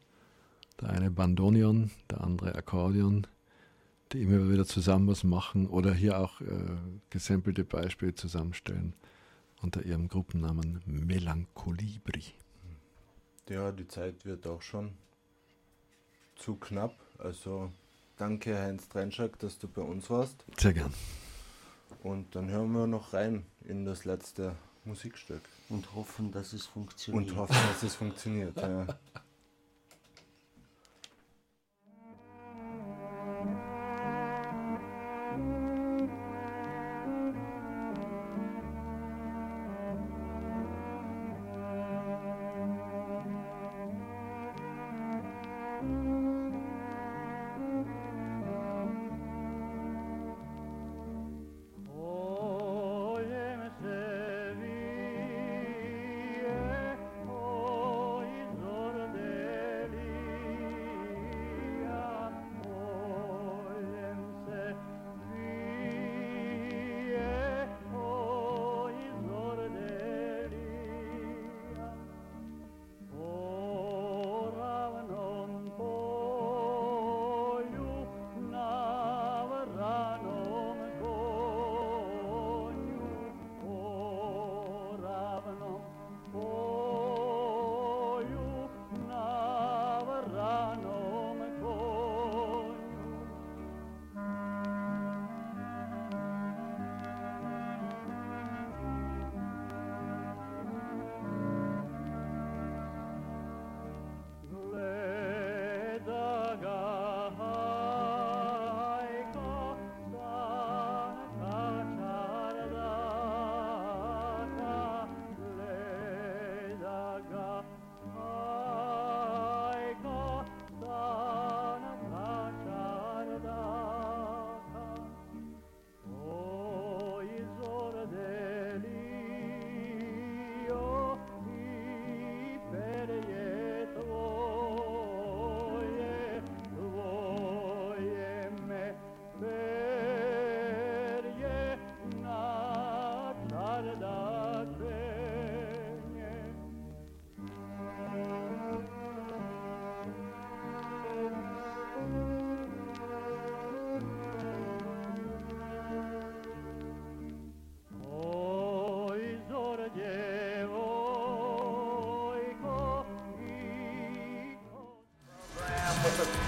Der eine Bandonion, der andere Akkordeon, die immer wieder zusammen was machen oder hier auch äh, gesampelte Beispiele zusammenstellen unter ihrem Gruppennamen Melancholibri. Ja, die Zeit wird auch schon zu knapp. Also danke Heinz Trenschak, dass du bei uns warst. Sehr gern. Und dann hören wir noch rein in das letzte Musikstück. Und hoffen, dass es funktioniert. Und hoffen, dass es funktioniert, ja. [laughs]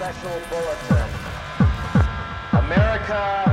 special bulletin. America